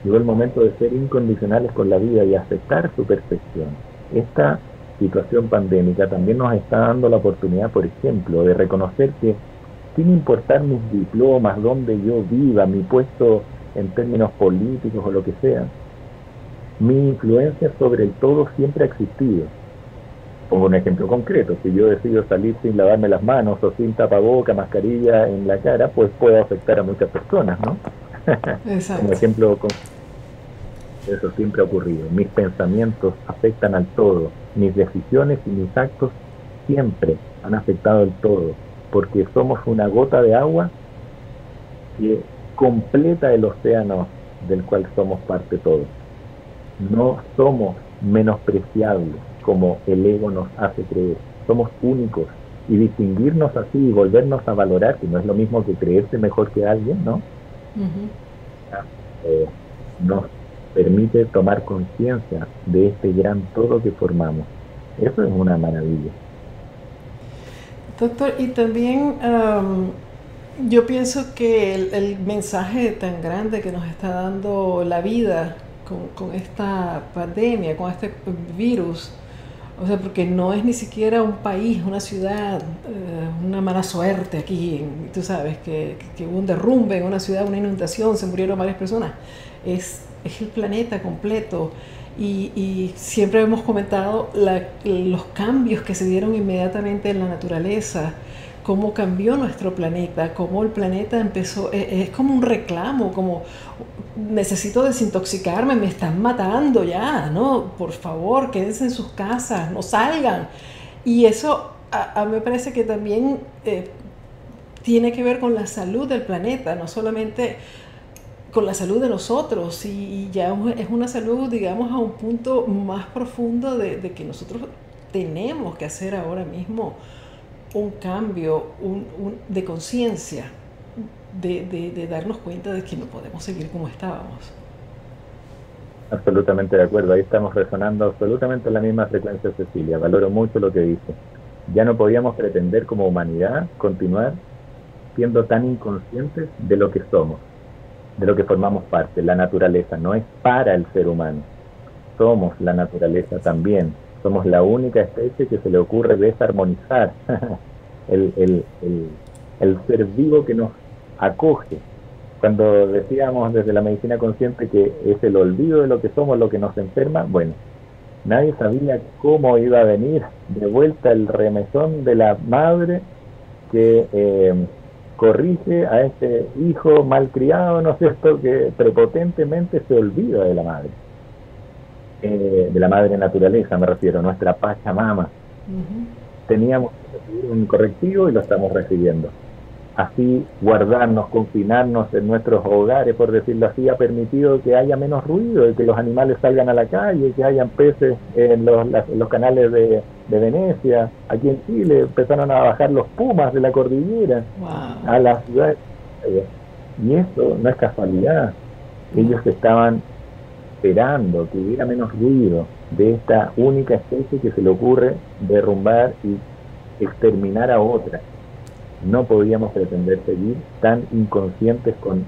Llegó el momento de ser incondicionales con la vida y aceptar su perfección. Esta situación pandémica también nos está dando la oportunidad, por ejemplo, de reconocer que sin importar mis diplomas, donde yo viva, mi puesto en términos políticos o lo que sea, mi influencia sobre el todo siempre ha existido. Pongo un ejemplo concreto, si yo decido salir sin lavarme las manos o sin tapaboca, mascarilla en la cara, pues puedo afectar a muchas personas, ¿no? *laughs* Como ejemplo, eso siempre ha ocurrido. Mis pensamientos afectan al todo, mis decisiones y mis actos siempre han afectado al todo porque somos una gota de agua que completa el océano del cual somos parte todos. No somos menospreciables como el ego nos hace creer. Somos únicos y distinguirnos así y volvernos a valorar, que no es lo mismo que creerse mejor que alguien, ¿no? Eh, nos permite tomar conciencia de este gran todo que formamos. Eso es una maravilla. Doctor, y también yo pienso que el, mensaje tan grande que nos está dando la vida con, esta pandemia, con este virus, o sea, porque no es ni siquiera un país, una ciudad, eh, una mala suerte aquí, tú sabes, que, hubo un derrumbe en una ciudad, una inundación, se murieron varias personas, es, es el planeta completo y, siempre hemos comentado los cambios que se dieron inmediatamente en la naturaleza, cómo cambió nuestro planeta, cómo el planeta empezó, e, es, como un reclamo, como necesito desintoxicarme, me están matando ya, ¿no? Por favor, quédense en sus casas, no salgan. Y eso a, mí me parece que también eh, tiene que ver con la salud del planeta, no solamente con la salud de nosotros y, ya es una salud, digamos, a un punto más profundo de, que nosotros tenemos que hacer ahora mismo un cambio de conciencia, de, darnos cuenta de que no podemos seguir como estábamos. Absolutamente de acuerdo, ahí estamos resonando absolutamente en la misma frecuencia, Cecilia. Valoro mucho lo que dice. Ya no podíamos pretender como humanidad continuar siendo tan inconscientes de lo que somos de lo que formamos parte. La naturaleza no es para el ser humano. Somos la naturaleza también. Somos la única especie que se le ocurre desarmonizar *laughs* el, el, el, ser vivo que nos acoge. Cuando decíamos desde la medicina consciente que es el olvido de lo que somos lo que nos enferma, bueno, nadie sabía cómo iba a venir de vuelta el remesón de la madre que eh, corrige a este hijo malcriado, ¿no es cierto?, que prepotentemente se olvida de la madre, eh, de la madre naturaleza, me refiero, nuestra Pachamama. Teníamos un correctivo y lo estamos recibiendo así guardarnos, confinarnos en nuestros hogares, por decirlo así, ha permitido que haya menos ruido, que los animales salgan a la calle, que hayan peces en los, canales de, Venecia. Aquí en Chile empezaron a bajar los pumas de la cordillera a la ciudad. Y eso no es casualidad. Ellos estaban esperando que hubiera menos ruido de esta única especie que se le ocurre derrumbar y exterminar a otra no podíamos pretender seguir tan inconscientes con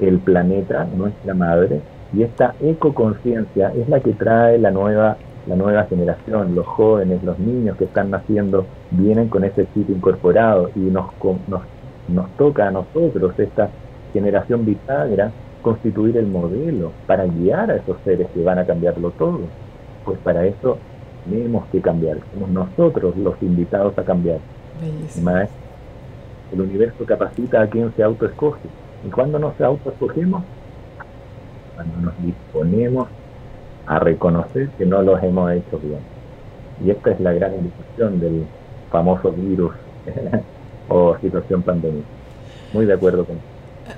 el planeta, nuestra madre, y esta ecoconciencia es la que trae la nueva, la nueva generación, los jóvenes, los niños que están naciendo, vienen con ese chip incorporado y nos, nos, nos toca a nosotros, esta generación bisagra, constituir el modelo para guiar a esos seres que van a cambiarlo todo. Pues para eso tenemos que cambiar, somos nosotros los invitados a cambiar. El universo capacita a quien se autoescoge. ¿Y cuando nos autoescogemos? Cuando nos disponemos a reconocer que no los hemos hecho bien. Y esta es la gran indicación del famoso virus *laughs* o situación pandémica. Muy de acuerdo con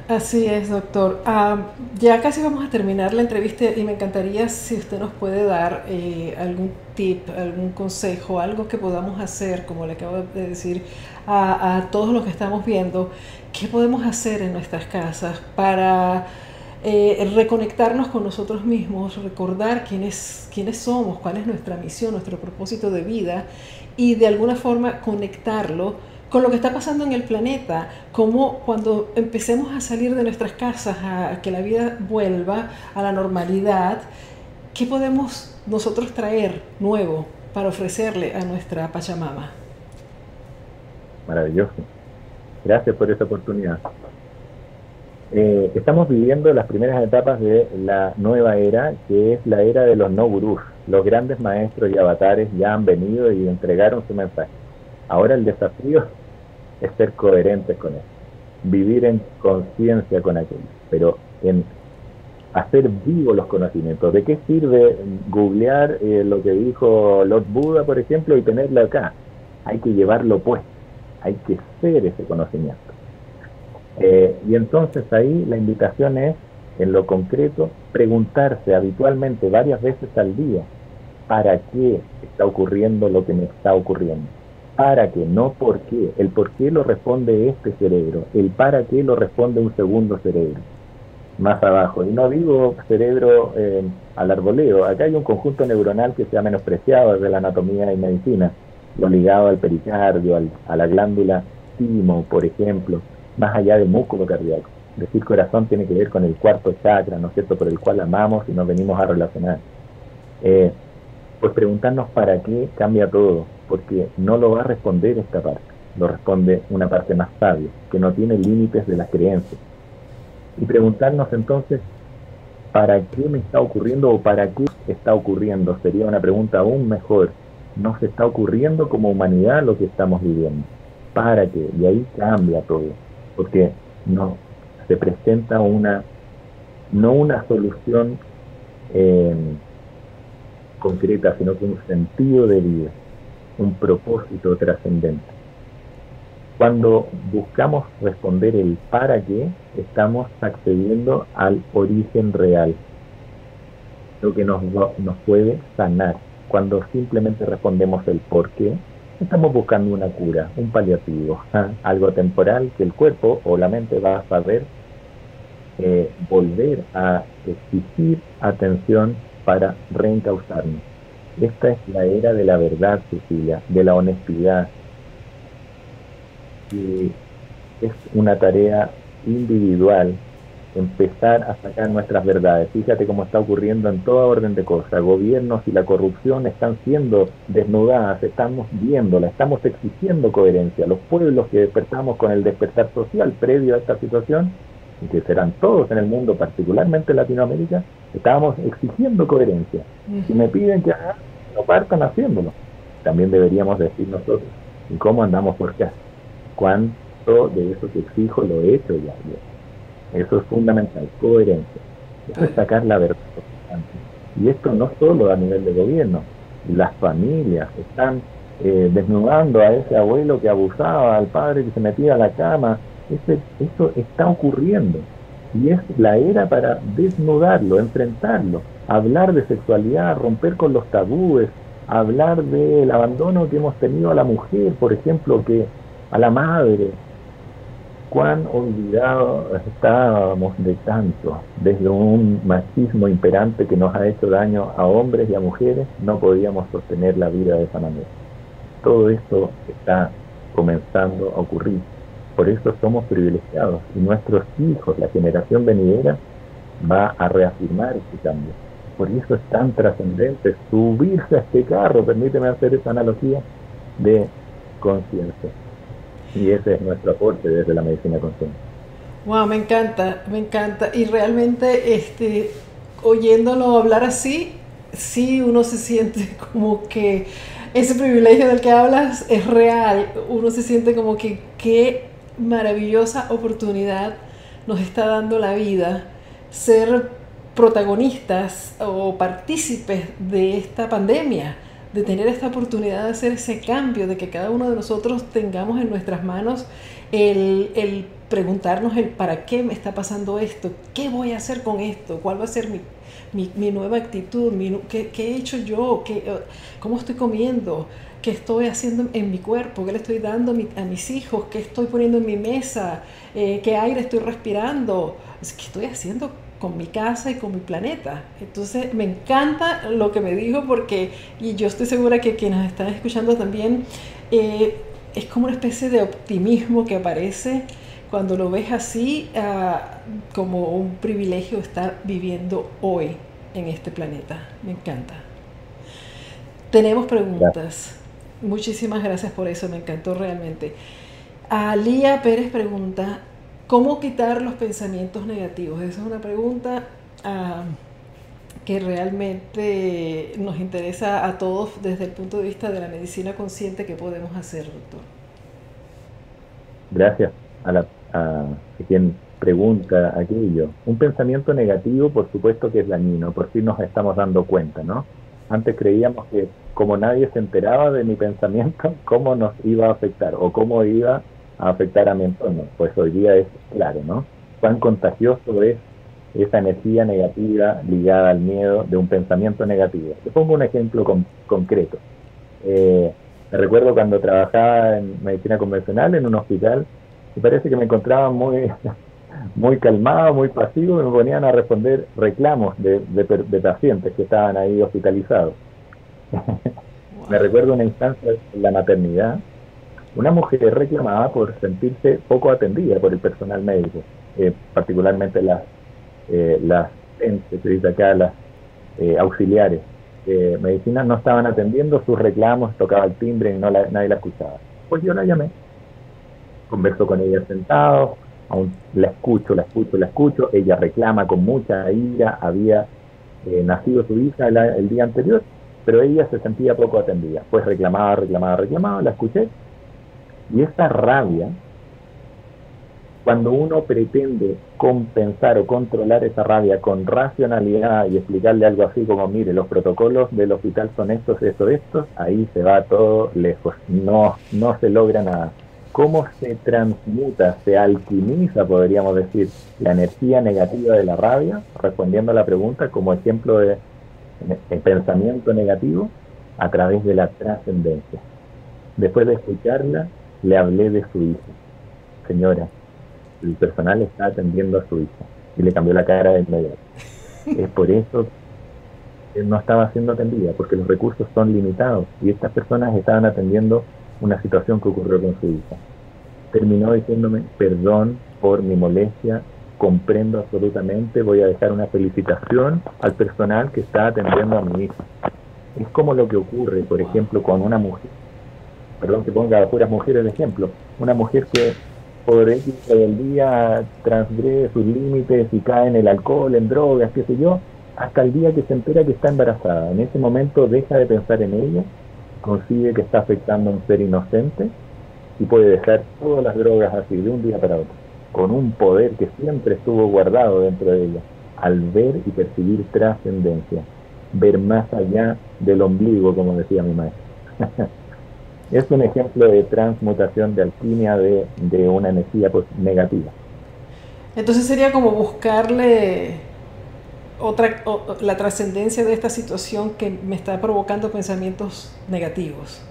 Así es, doctor. Ah, ya casi vamos a terminar la entrevista y me encantaría si usted nos puede dar eh, algún tip, algún consejo, algo que podamos hacer, como le acabo de decir a, todos los que estamos viendo, qué podemos hacer en nuestras casas para eh, reconectarnos con nosotros mismos, recordar quiénes, quiénes somos, cuál es nuestra misión, nuestro propósito de vida y de alguna forma conectarlo con lo que está pasando en el planeta, como cuando empecemos a salir de nuestras casas, a, que la vida vuelva a la normalidad, ¿qué podemos nosotros traer nuevo para ofrecerle a nuestra Pachamama? Maravilloso. Gracias por esta oportunidad. Eh, estamos viviendo las primeras etapas de la nueva era, que es la era de los no gurús. Los grandes maestros y avatares ya han venido y entregaron su mensaje. Ahora el desafío es ser coherentes con eso, vivir en conciencia con aquello, pero en hacer vivo los conocimientos. ¿De qué sirve googlear eh, lo que dijo Lord Buda, por ejemplo, y tenerlo acá? Hay que llevarlo puesto, hay que ser ese conocimiento. Eh, y entonces ahí la invitación es, en lo concreto, preguntarse habitualmente varias veces al día, ¿para qué está ocurriendo lo que me está ocurriendo? Para qué, no por qué. El por qué lo responde este cerebro, el para qué lo responde un segundo cerebro, más abajo. Y no digo cerebro eh, al arboleo, acá hay un conjunto neuronal que se ha menospreciado desde la anatomía y medicina, lo ligado al pericardio, a la glándula timo, por ejemplo, más allá del músculo cardíaco. Decir corazón tiene que ver con el cuarto chakra, ¿no es cierto?, por el cual amamos y nos venimos a relacionar. Eh, pues preguntarnos para qué cambia todo, porque no lo va a responder esta parte, lo responde una parte más sabia, que no tiene límites de las creencias. Y preguntarnos entonces, ¿para qué me está ocurriendo o para qué está ocurriendo? Sería una pregunta aún mejor. ¿No se está ocurriendo como humanidad lo que estamos viviendo? ¿Para qué? Y ahí cambia todo, porque no se presenta una, no una solución eh, concreta, sino que un sentido de vida un propósito trascendente. Cuando buscamos responder el para qué, estamos accediendo al origen real, lo que nos, nos puede sanar. Cuando simplemente respondemos el por qué, estamos buscando una cura, un paliativo, *laughs* ¿ah? algo temporal que el cuerpo o la mente va a saber eh, volver a exigir atención para reencauzarnos. Esta es la era de la verdad, Cecilia, de la honestidad. Y es una tarea individual empezar a sacar nuestras verdades. Fíjate cómo está ocurriendo en toda orden de cosas. Gobiernos y la corrupción están siendo desnudadas, estamos viéndola, estamos exigiendo coherencia. Los pueblos que despertamos con el despertar social previo a esta situación, y que serán todos en el mundo, particularmente en Latinoamérica, estábamos exigiendo coherencia. Si me piden que no partan haciéndolo. También deberíamos decir nosotros, ¿y cómo andamos por qué? ¿Cuánto de eso que exijo lo he hecho ya? Eso es fundamental, coherencia. Eso es sacar la verdad. Y esto no solo a nivel de gobierno, las familias están eh, desnudando a ese abuelo que abusaba, al padre que se metía a la cama. Ese, eso está ocurriendo. Y es la era para desnudarlo, enfrentarlo, hablar de sexualidad, romper con los tabúes, hablar del abandono que hemos tenido a la mujer, por ejemplo, que a la madre. Cuán olvidados estábamos de tanto, desde un machismo imperante que nos ha hecho daño a hombres y a mujeres, no podíamos sostener la vida de esa manera. Todo esto está comenzando a ocurrir. Por eso somos privilegiados y nuestros hijos, la generación venidera, va a reafirmar este cambio. Por eso es tan trascendente subirse a este carro, permíteme hacer esa analogía, de conciencia. Y ese es nuestro aporte desde la medicina consciente. Wow, me encanta, me encanta. Y realmente, este, oyéndolo hablar así, sí uno se siente *laughs* como que ese privilegio del que hablas es real. Uno se siente como que qué maravillosa oportunidad nos está dando la vida ser protagonistas o partícipes de esta pandemia, de tener esta oportunidad de hacer ese cambio, de que cada uno de nosotros tengamos en nuestras manos el, preguntarnos el para qué me está pasando esto, qué voy a hacer con esto, cuál va a ser mi, nueva actitud, qué, he hecho yo, qué, cómo estoy comiendo, qué estoy haciendo en mi cuerpo, qué le estoy dando a, mis hijos, qué estoy poniendo en mi mesa, eh, qué aire estoy respirando, qué estoy haciendo con mi casa y con mi planeta. Entonces me encanta lo que me dijo porque, y yo estoy segura que quienes están escuchando también, eh, es como una especie de optimismo que aparece cuando lo ves así, ah, como un privilegio estar viviendo hoy en este planeta. Me encanta. Tenemos preguntas. Muchísimas gracias por eso, me encantó realmente. Alía Pérez pregunta, ¿cómo quitar los pensamientos negativos? Esa es una pregunta ah, que realmente nos interesa a todos desde el punto de vista de la medicina consciente que podemos hacer, doctor. Gracias a, la, a quien pregunta aquello. Un pensamiento negativo, por supuesto que es dañino, por si nos estamos dando cuenta, ¿no? Antes creíamos que como nadie se enteraba de mi *laughs* pensamiento, cómo nos iba a afectar o cómo iba a afectar a mi entorno. Pues hoy día es claro, ¿no? Cuán contagioso es esa energía negativa ligada al miedo de un pensamiento negativo. Te pongo un ejemplo concreto. Eh, me recuerdo cuando trabajaba en medicina convencional en un hospital y parece que me encontraba muy, *laughs* muy calmado, muy pasivo y me ponían a responder reclamos de, de pacientes que estaban ahí hospitalizados. *laughs* Me recuerdo una instancia en la maternidad, una mujer reclamaba por sentirse poco atendida por el personal médico, eh, particularmente las, eh, las, se dice acá, las eh, auxiliares de medicina no estaban atendiendo sus reclamos, tocaba el timbre y no nadie la escuchaba. Pues yo la llamé, converso con ella sentado, aún la escucho, la escucho, la escucho, ella reclama con mucha ira, había nacido su hija el día anterior pero ella se sentía poco atendida. Pues reclamaba, reclamaba, reclamaba, la escuché. Y esta rabia, cuando uno pretende compensar o controlar esa rabia con racionalidad y explicarle algo así como, mire, los protocolos del hospital son estos, estos, estos, ahí se va todo lejos, no, no se logra nada. ¿Cómo se transmuta, se alquimiza, podríamos decir, la energía negativa de la rabia? Respondiendo a la pregunta, como ejemplo de pensamiento negativo a través de la trascendencia. Después de escucharla, le hablé de su hija. Señora, el personal está atendiendo a su hija. Y le cambió la cara de inmediato. Es por eso que no estaba siendo atendida, porque los recursos son limitados y estas personas estaban atendiendo una situación que ocurrió con su hija. Terminó diciéndome, perdón por mi molestia, comprendo absolutamente, voy a dejar una felicitación al personal que está atendiendo a mi hija. Es como lo que ocurre, por ejemplo, con una mujer, perdón que ponga a puras mujeres de ejemplo, una mujer que por X del día transgrede sus límites y cae en el alcohol, en drogas, qué sé yo, hasta el día que se entera que está embarazada. En ese momento deja de pensar en ella, consigue que está afectando a un ser inocente y puede dejar todas las drogas así de un día para otro con un poder que siempre estuvo guardado dentro de ella, al ver y percibir trascendencia, ver más allá del ombligo, como decía mi maestro. *laughs* es un ejemplo de transmutación, de alquimia de, una energía pues, negativa. Entonces sería como buscarle otra, la trascendencia de esta situación que me está provocando pensamientos negativos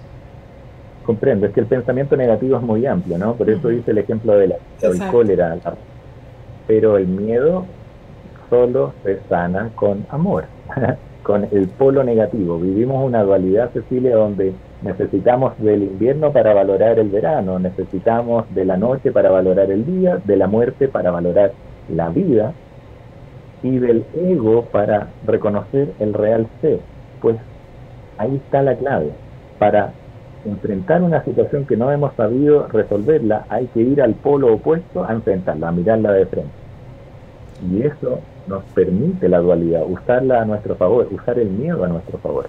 comprendo, es que el pensamiento negativo es muy amplio, ¿no? Por eso dice el ejemplo de la, del cólera. Pero el miedo solo se sana con amor, *laughs* con el polo negativo. Vivimos una dualidad, Cecilia, donde Necesitamos del invierno para valorar el verano, necesitamos de la noche para valorar el día, de la muerte para valorar la vida y del ego para reconocer el real ser. Pues ahí está la clave. Para enfrentar una situación que no hemos sabido resolverla, hay que ir al polo opuesto a enfrentarla, a mirarla de frente. Y eso nos permite la dualidad, usarla a nuestro favor, usar el miedo a nuestro favor.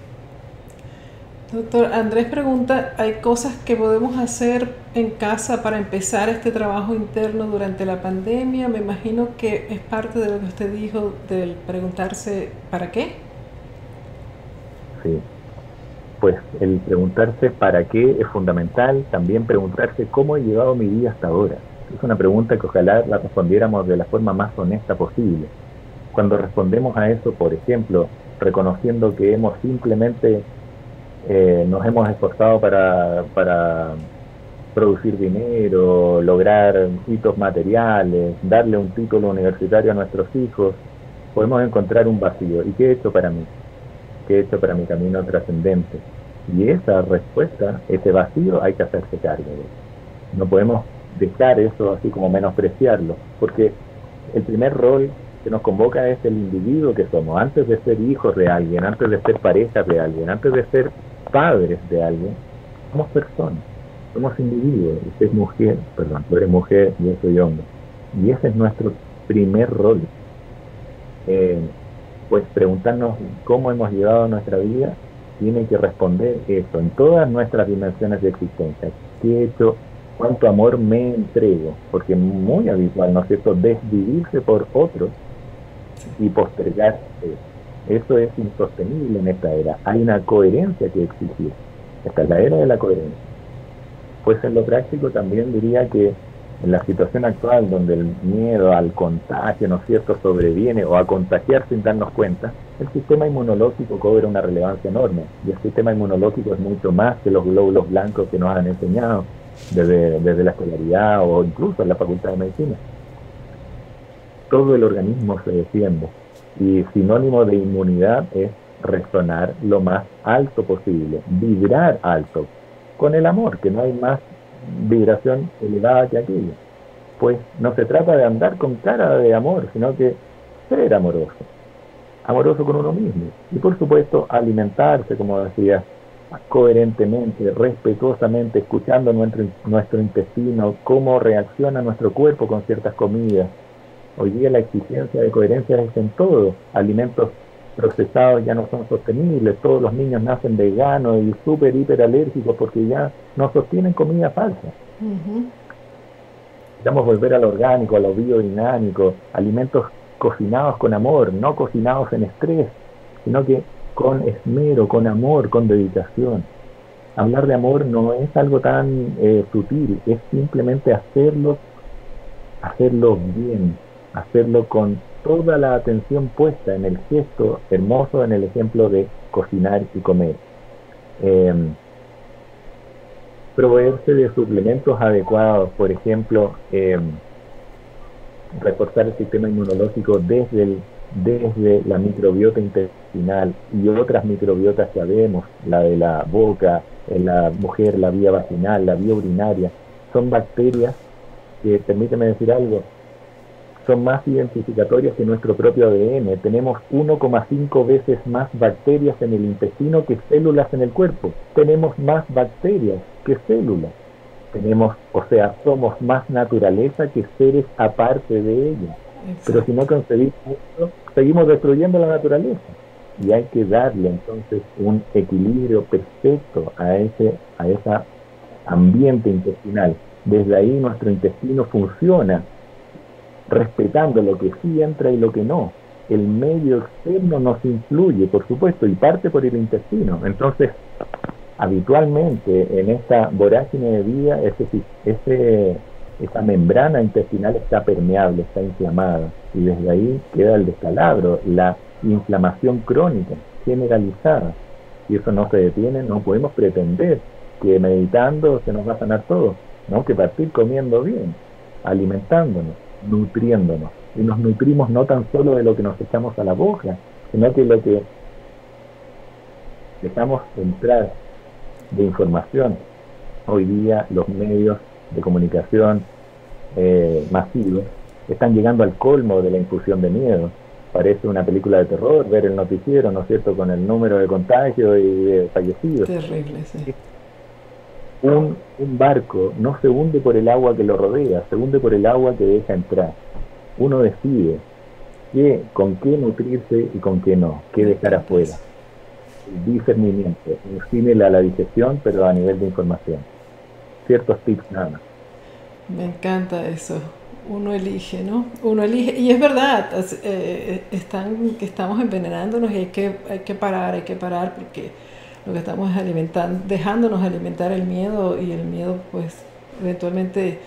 Doctor Andrés pregunta, ¿hay cosas que podemos hacer en casa para empezar este trabajo interno durante la pandemia? Me imagino que es parte de lo que usted dijo del preguntarse ¿para qué? Sí, pues el preguntarse para qué es fundamental, también preguntarse cómo he llevado mi vida hasta ahora. Es una pregunta que ojalá la respondiéramos de la forma más honesta posible. Cuando respondemos a eso, por ejemplo, reconociendo que hemos simplemente eh, nos hemos esforzado para, para producir dinero, lograr hitos materiales, darle un título universitario a nuestros hijos, podemos encontrar un vacío. ¿Y qué he hecho para mí? ¿Qué he hecho para mi camino trascendente? Y esa respuesta, ese vacío, hay que hacerse cargo de No podemos dejar eso así como menospreciarlo, porque el primer rol que nos convoca es el individuo que somos, antes de ser hijos de alguien, antes de ser parejas de alguien, antes de ser padres de alguien, somos personas, somos individuos. Usted es mujer, perdón, tú eres mujer yo soy hombre. Y ese es nuestro primer rol. Eh, pues preguntarnos cómo hemos llevado nuestra vida tiene que responder eso en todas nuestras dimensiones de existencia. ¿Qué he hecho? ¿Cuánto amor me entrego? Porque es muy habitual, ¿no es cierto?, desvivirse por otros y postergar eso es insostenible en esta era. Hay una coherencia que exigir. Esta es la era de la coherencia. Pues en lo práctico también diría que en la situación actual donde el miedo al contagio, ¿no es cierto?, sobreviene o a contagiar sin darnos cuenta, el sistema inmunológico cobra una relevancia enorme. Y el sistema inmunológico es mucho más que los glóbulos blancos que nos han enseñado desde, desde la escolaridad o incluso en la facultad de medicina. Todo el organismo se defiende y sinónimo de inmunidad es resonar lo más alto posible, vibrar alto, con el amor, que no hay más vibración elevada que aquello. Pues no se trata de andar con cara de amor, sino que ser amoroso, amoroso con uno mismo. Y por supuesto alimentarse, como decía, coherentemente, respetuosamente, escuchando nuestro, nuestro intestino, cómo reacciona nuestro cuerpo con ciertas comidas, Hoy día la exigencia de coherencia es en todo. Alimentos procesados ya no son sostenibles, todos los niños nacen veganos y súper hiperalérgicos porque ya no sostienen comida falsa. Necesitamos volver al orgánico, a lo biodinámico, alimentos cocinados con amor, no cocinados en estrés, sino que con esmero, con amor, con dedicación. Hablar de amor no es algo tan eh, sutil, es simplemente hacerlo, hacerlo bien, hacerlo con toda la atención puesta en el gesto hermoso, en el ejemplo de cocinar y comer. Em, proveerse de suplementos adecuados, por ejemplo, em, reforzar el sistema inmunológico desde, el, desde la microbiota intestinal y otras microbiotas que sabemos, la de la boca, en la mujer, la vía vaginal, la vía urinaria, son bacterias que, permíteme decir algo, son más identificatorias que nuestro propio ADN. Tenemos 1,5 veces más bacterias en el intestino que células en el cuerpo. Tenemos más bacterias que células. Tenemos, o sea, somos más naturaleza que seres aparte de ella. Pero si no concebimos esto, seguimos destruyendo la naturaleza. Y hay que darle entonces un equilibrio perfecto a ese, a ese ambiente intestinal. Desde ahí nuestro intestino funciona respetando lo que sí entra y lo que no. El medio externo nos influye, por supuesto, y parte por el intestino. Entonces, habitualmente en esta vorágine de vida, ese, ese, esa membrana intestinal está permeable, está inflamada, y desde ahí queda el descalabro, la inflamación crónica, generalizada. Si eso no se detiene, no podemos pretender que meditando se nos va a sanar todo, no que partir comiendo bien, alimentándonos nutriéndonos. Y nos nutrimos no tan solo de lo que nos echamos a la boca, sino que lo que dejamos entrar de información. Hoy día los medios de comunicación eh, masivos están llegando al colmo de la infusión de miedo. Parece una película de terror ver el noticiero, ¿no es cierto?, con el número de contagios y fallecidos. Terrible, sí. Un, un barco no se hunde por el agua que lo rodea, se hunde por el agua que deja entrar. Uno decide qué, con qué nutrirse y con qué no, qué dejar afuera. Discernimiento, similar a la digestión, pero a nivel de información. Ciertos tips nada más. Me encanta eso. Uno elige, ¿no? Uno elige. Y es verdad, eh, están, estamos envenenándonos y hay que, hay que parar, hay que parar porque lo que estamos es alimentando, dejándonos alimentar el miedo y el miedo pues eventualmente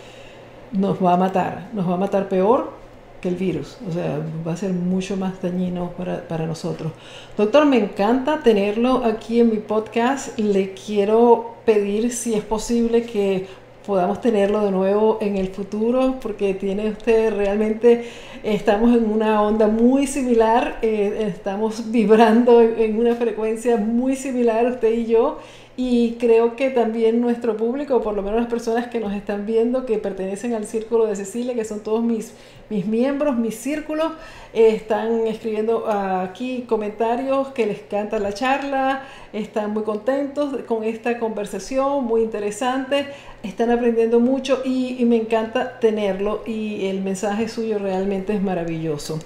nos va a matar, nos va a matar peor que el virus, o sea, va a ser mucho más dañino para, para nosotros. Doctor, me encanta tenerlo aquí en mi podcast, le quiero pedir si es posible que podamos tenerlo de nuevo en el futuro, porque tiene usted realmente, estamos en una onda muy similar, eh, estamos vibrando en una frecuencia muy similar usted y yo, y creo que también nuestro público, por lo menos las personas que nos están viendo, que pertenecen al círculo de Cecilia, que son todos mis, mis miembros, mis círculos, eh, están escribiendo aquí comentarios que les encanta la charla, están muy contentos con esta conversación, muy interesante, están aprendiendo mucho y, y me encanta tenerlo y el mensaje suyo realmente es maravilloso.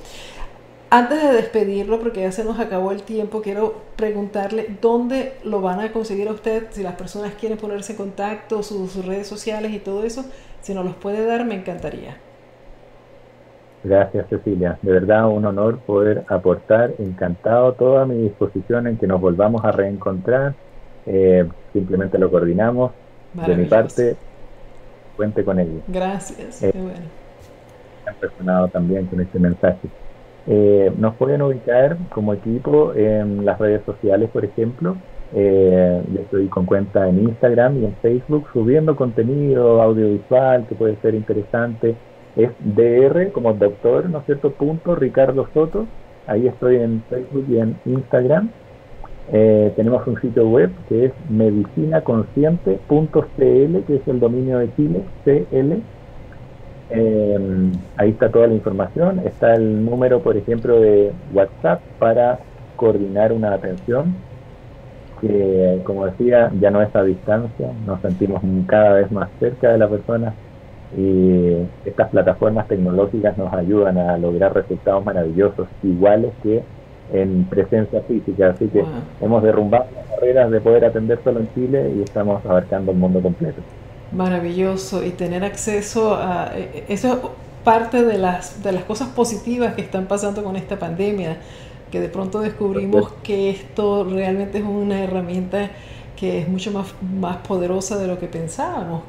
Antes de despedirlo, porque ya se nos acabó el tiempo, quiero preguntarle dónde lo van a conseguir a usted, si las personas quieren ponerse en contacto, sus, redes sociales y todo eso, si nos los puede dar, me encantaría. Gracias Cecilia, de verdad un honor poder aportar, encantado toda mi disposición en que nos volvamos a reencontrar, eh, simplemente lo coordinamos, de mi parte, cuente con ello. Gracias, eh, qué bueno. Han personado también con este mensaje. Eh, nos pueden ubicar como equipo en las redes sociales, por ejemplo. Eh, yo estoy con cuenta en Instagram y en Facebook subiendo contenido audiovisual que puede ser interesante. Es DR como doctor, ¿no es cierto? Punto Ricardo Soto. Ahí estoy en Facebook y en Instagram. Eh, tenemos un sitio web que es medicinaconsciente.cl, que es el dominio de Chile, CL eh, ahí está toda la información. Está el número, por ejemplo, de WhatsApp para coordinar una atención que, como decía, ya no es a distancia, nos sentimos cada vez más cerca de la persona y estas plataformas tecnológicas nos ayudan a lograr resultados maravillosos, iguales que en presencia física. Así que hemos derrumbado las barreras de poder atender solo en Chile y estamos abarcando el mundo completo maravilloso y tener acceso a e, e, eso es parte de las de las cosas positivas que están pasando con esta pandemia que de pronto descubrimos que esto realmente es una herramienta que es mucho más, más poderosa de lo que pensábamos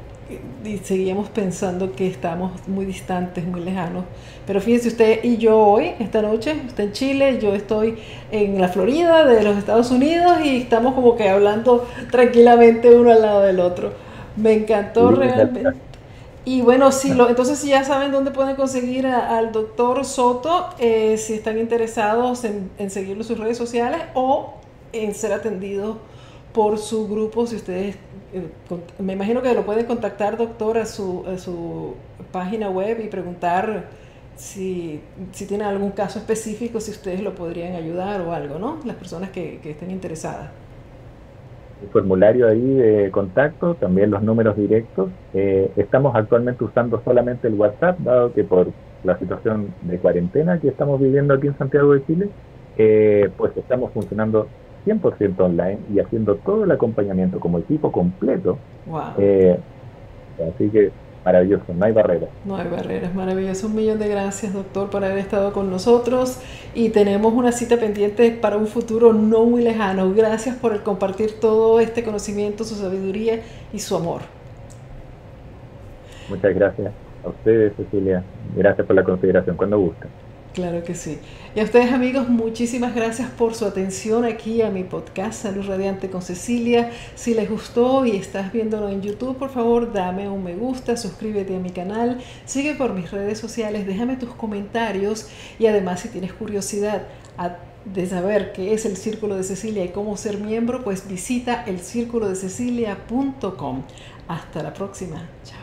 y seguíamos pensando que estamos muy distantes, muy lejanos. Pero fíjense usted y yo hoy, esta noche, usted en Chile, yo estoy en la Florida de los Estados Unidos y estamos como que hablando tranquilamente uno al lado del otro. Me encantó realmente. Y bueno, sí, lo, entonces si ya saben dónde pueden conseguir al doctor Soto, eh, si están interesados en, en seguirlo en sus redes sociales o en ser atendidos por su grupo, si ustedes, eh, me imagino que lo pueden contactar, doctor, a su, a su página web y preguntar si, si tienen algún caso específico, si ustedes lo podrían ayudar o algo, ¿no? Las personas que, que estén interesadas formulario ahí de contacto, también los números directos. Eh, estamos actualmente usando solamente el WhatsApp, dado que por la situación de cuarentena que estamos viviendo aquí en Santiago de Chile, eh, pues estamos funcionando 100% online y haciendo todo el acompañamiento como equipo completo. Eh, así que Maravilloso, no hay barreras. No hay barreras, maravilloso. Un millón de gracias, doctor, por haber estado con nosotros y tenemos una cita pendiente para un futuro no muy lejano. Gracias por el compartir todo este conocimiento, su sabiduría y su amor. Muchas gracias a ustedes, Cecilia. Gracias por la consideración, cuando gusta. Claro que sí. Y a ustedes amigos, muchísimas gracias por su atención aquí a mi podcast Salud Radiante con Cecilia. Si les gustó y estás viéndolo en YouTube, por favor dame un me gusta, suscríbete a mi canal, sigue por mis redes sociales, déjame tus comentarios y además si tienes curiosidad de saber qué es el Círculo de Cecilia y cómo ser miembro, pues visita el círculo de Cecilia.com. Hasta la próxima. Chao.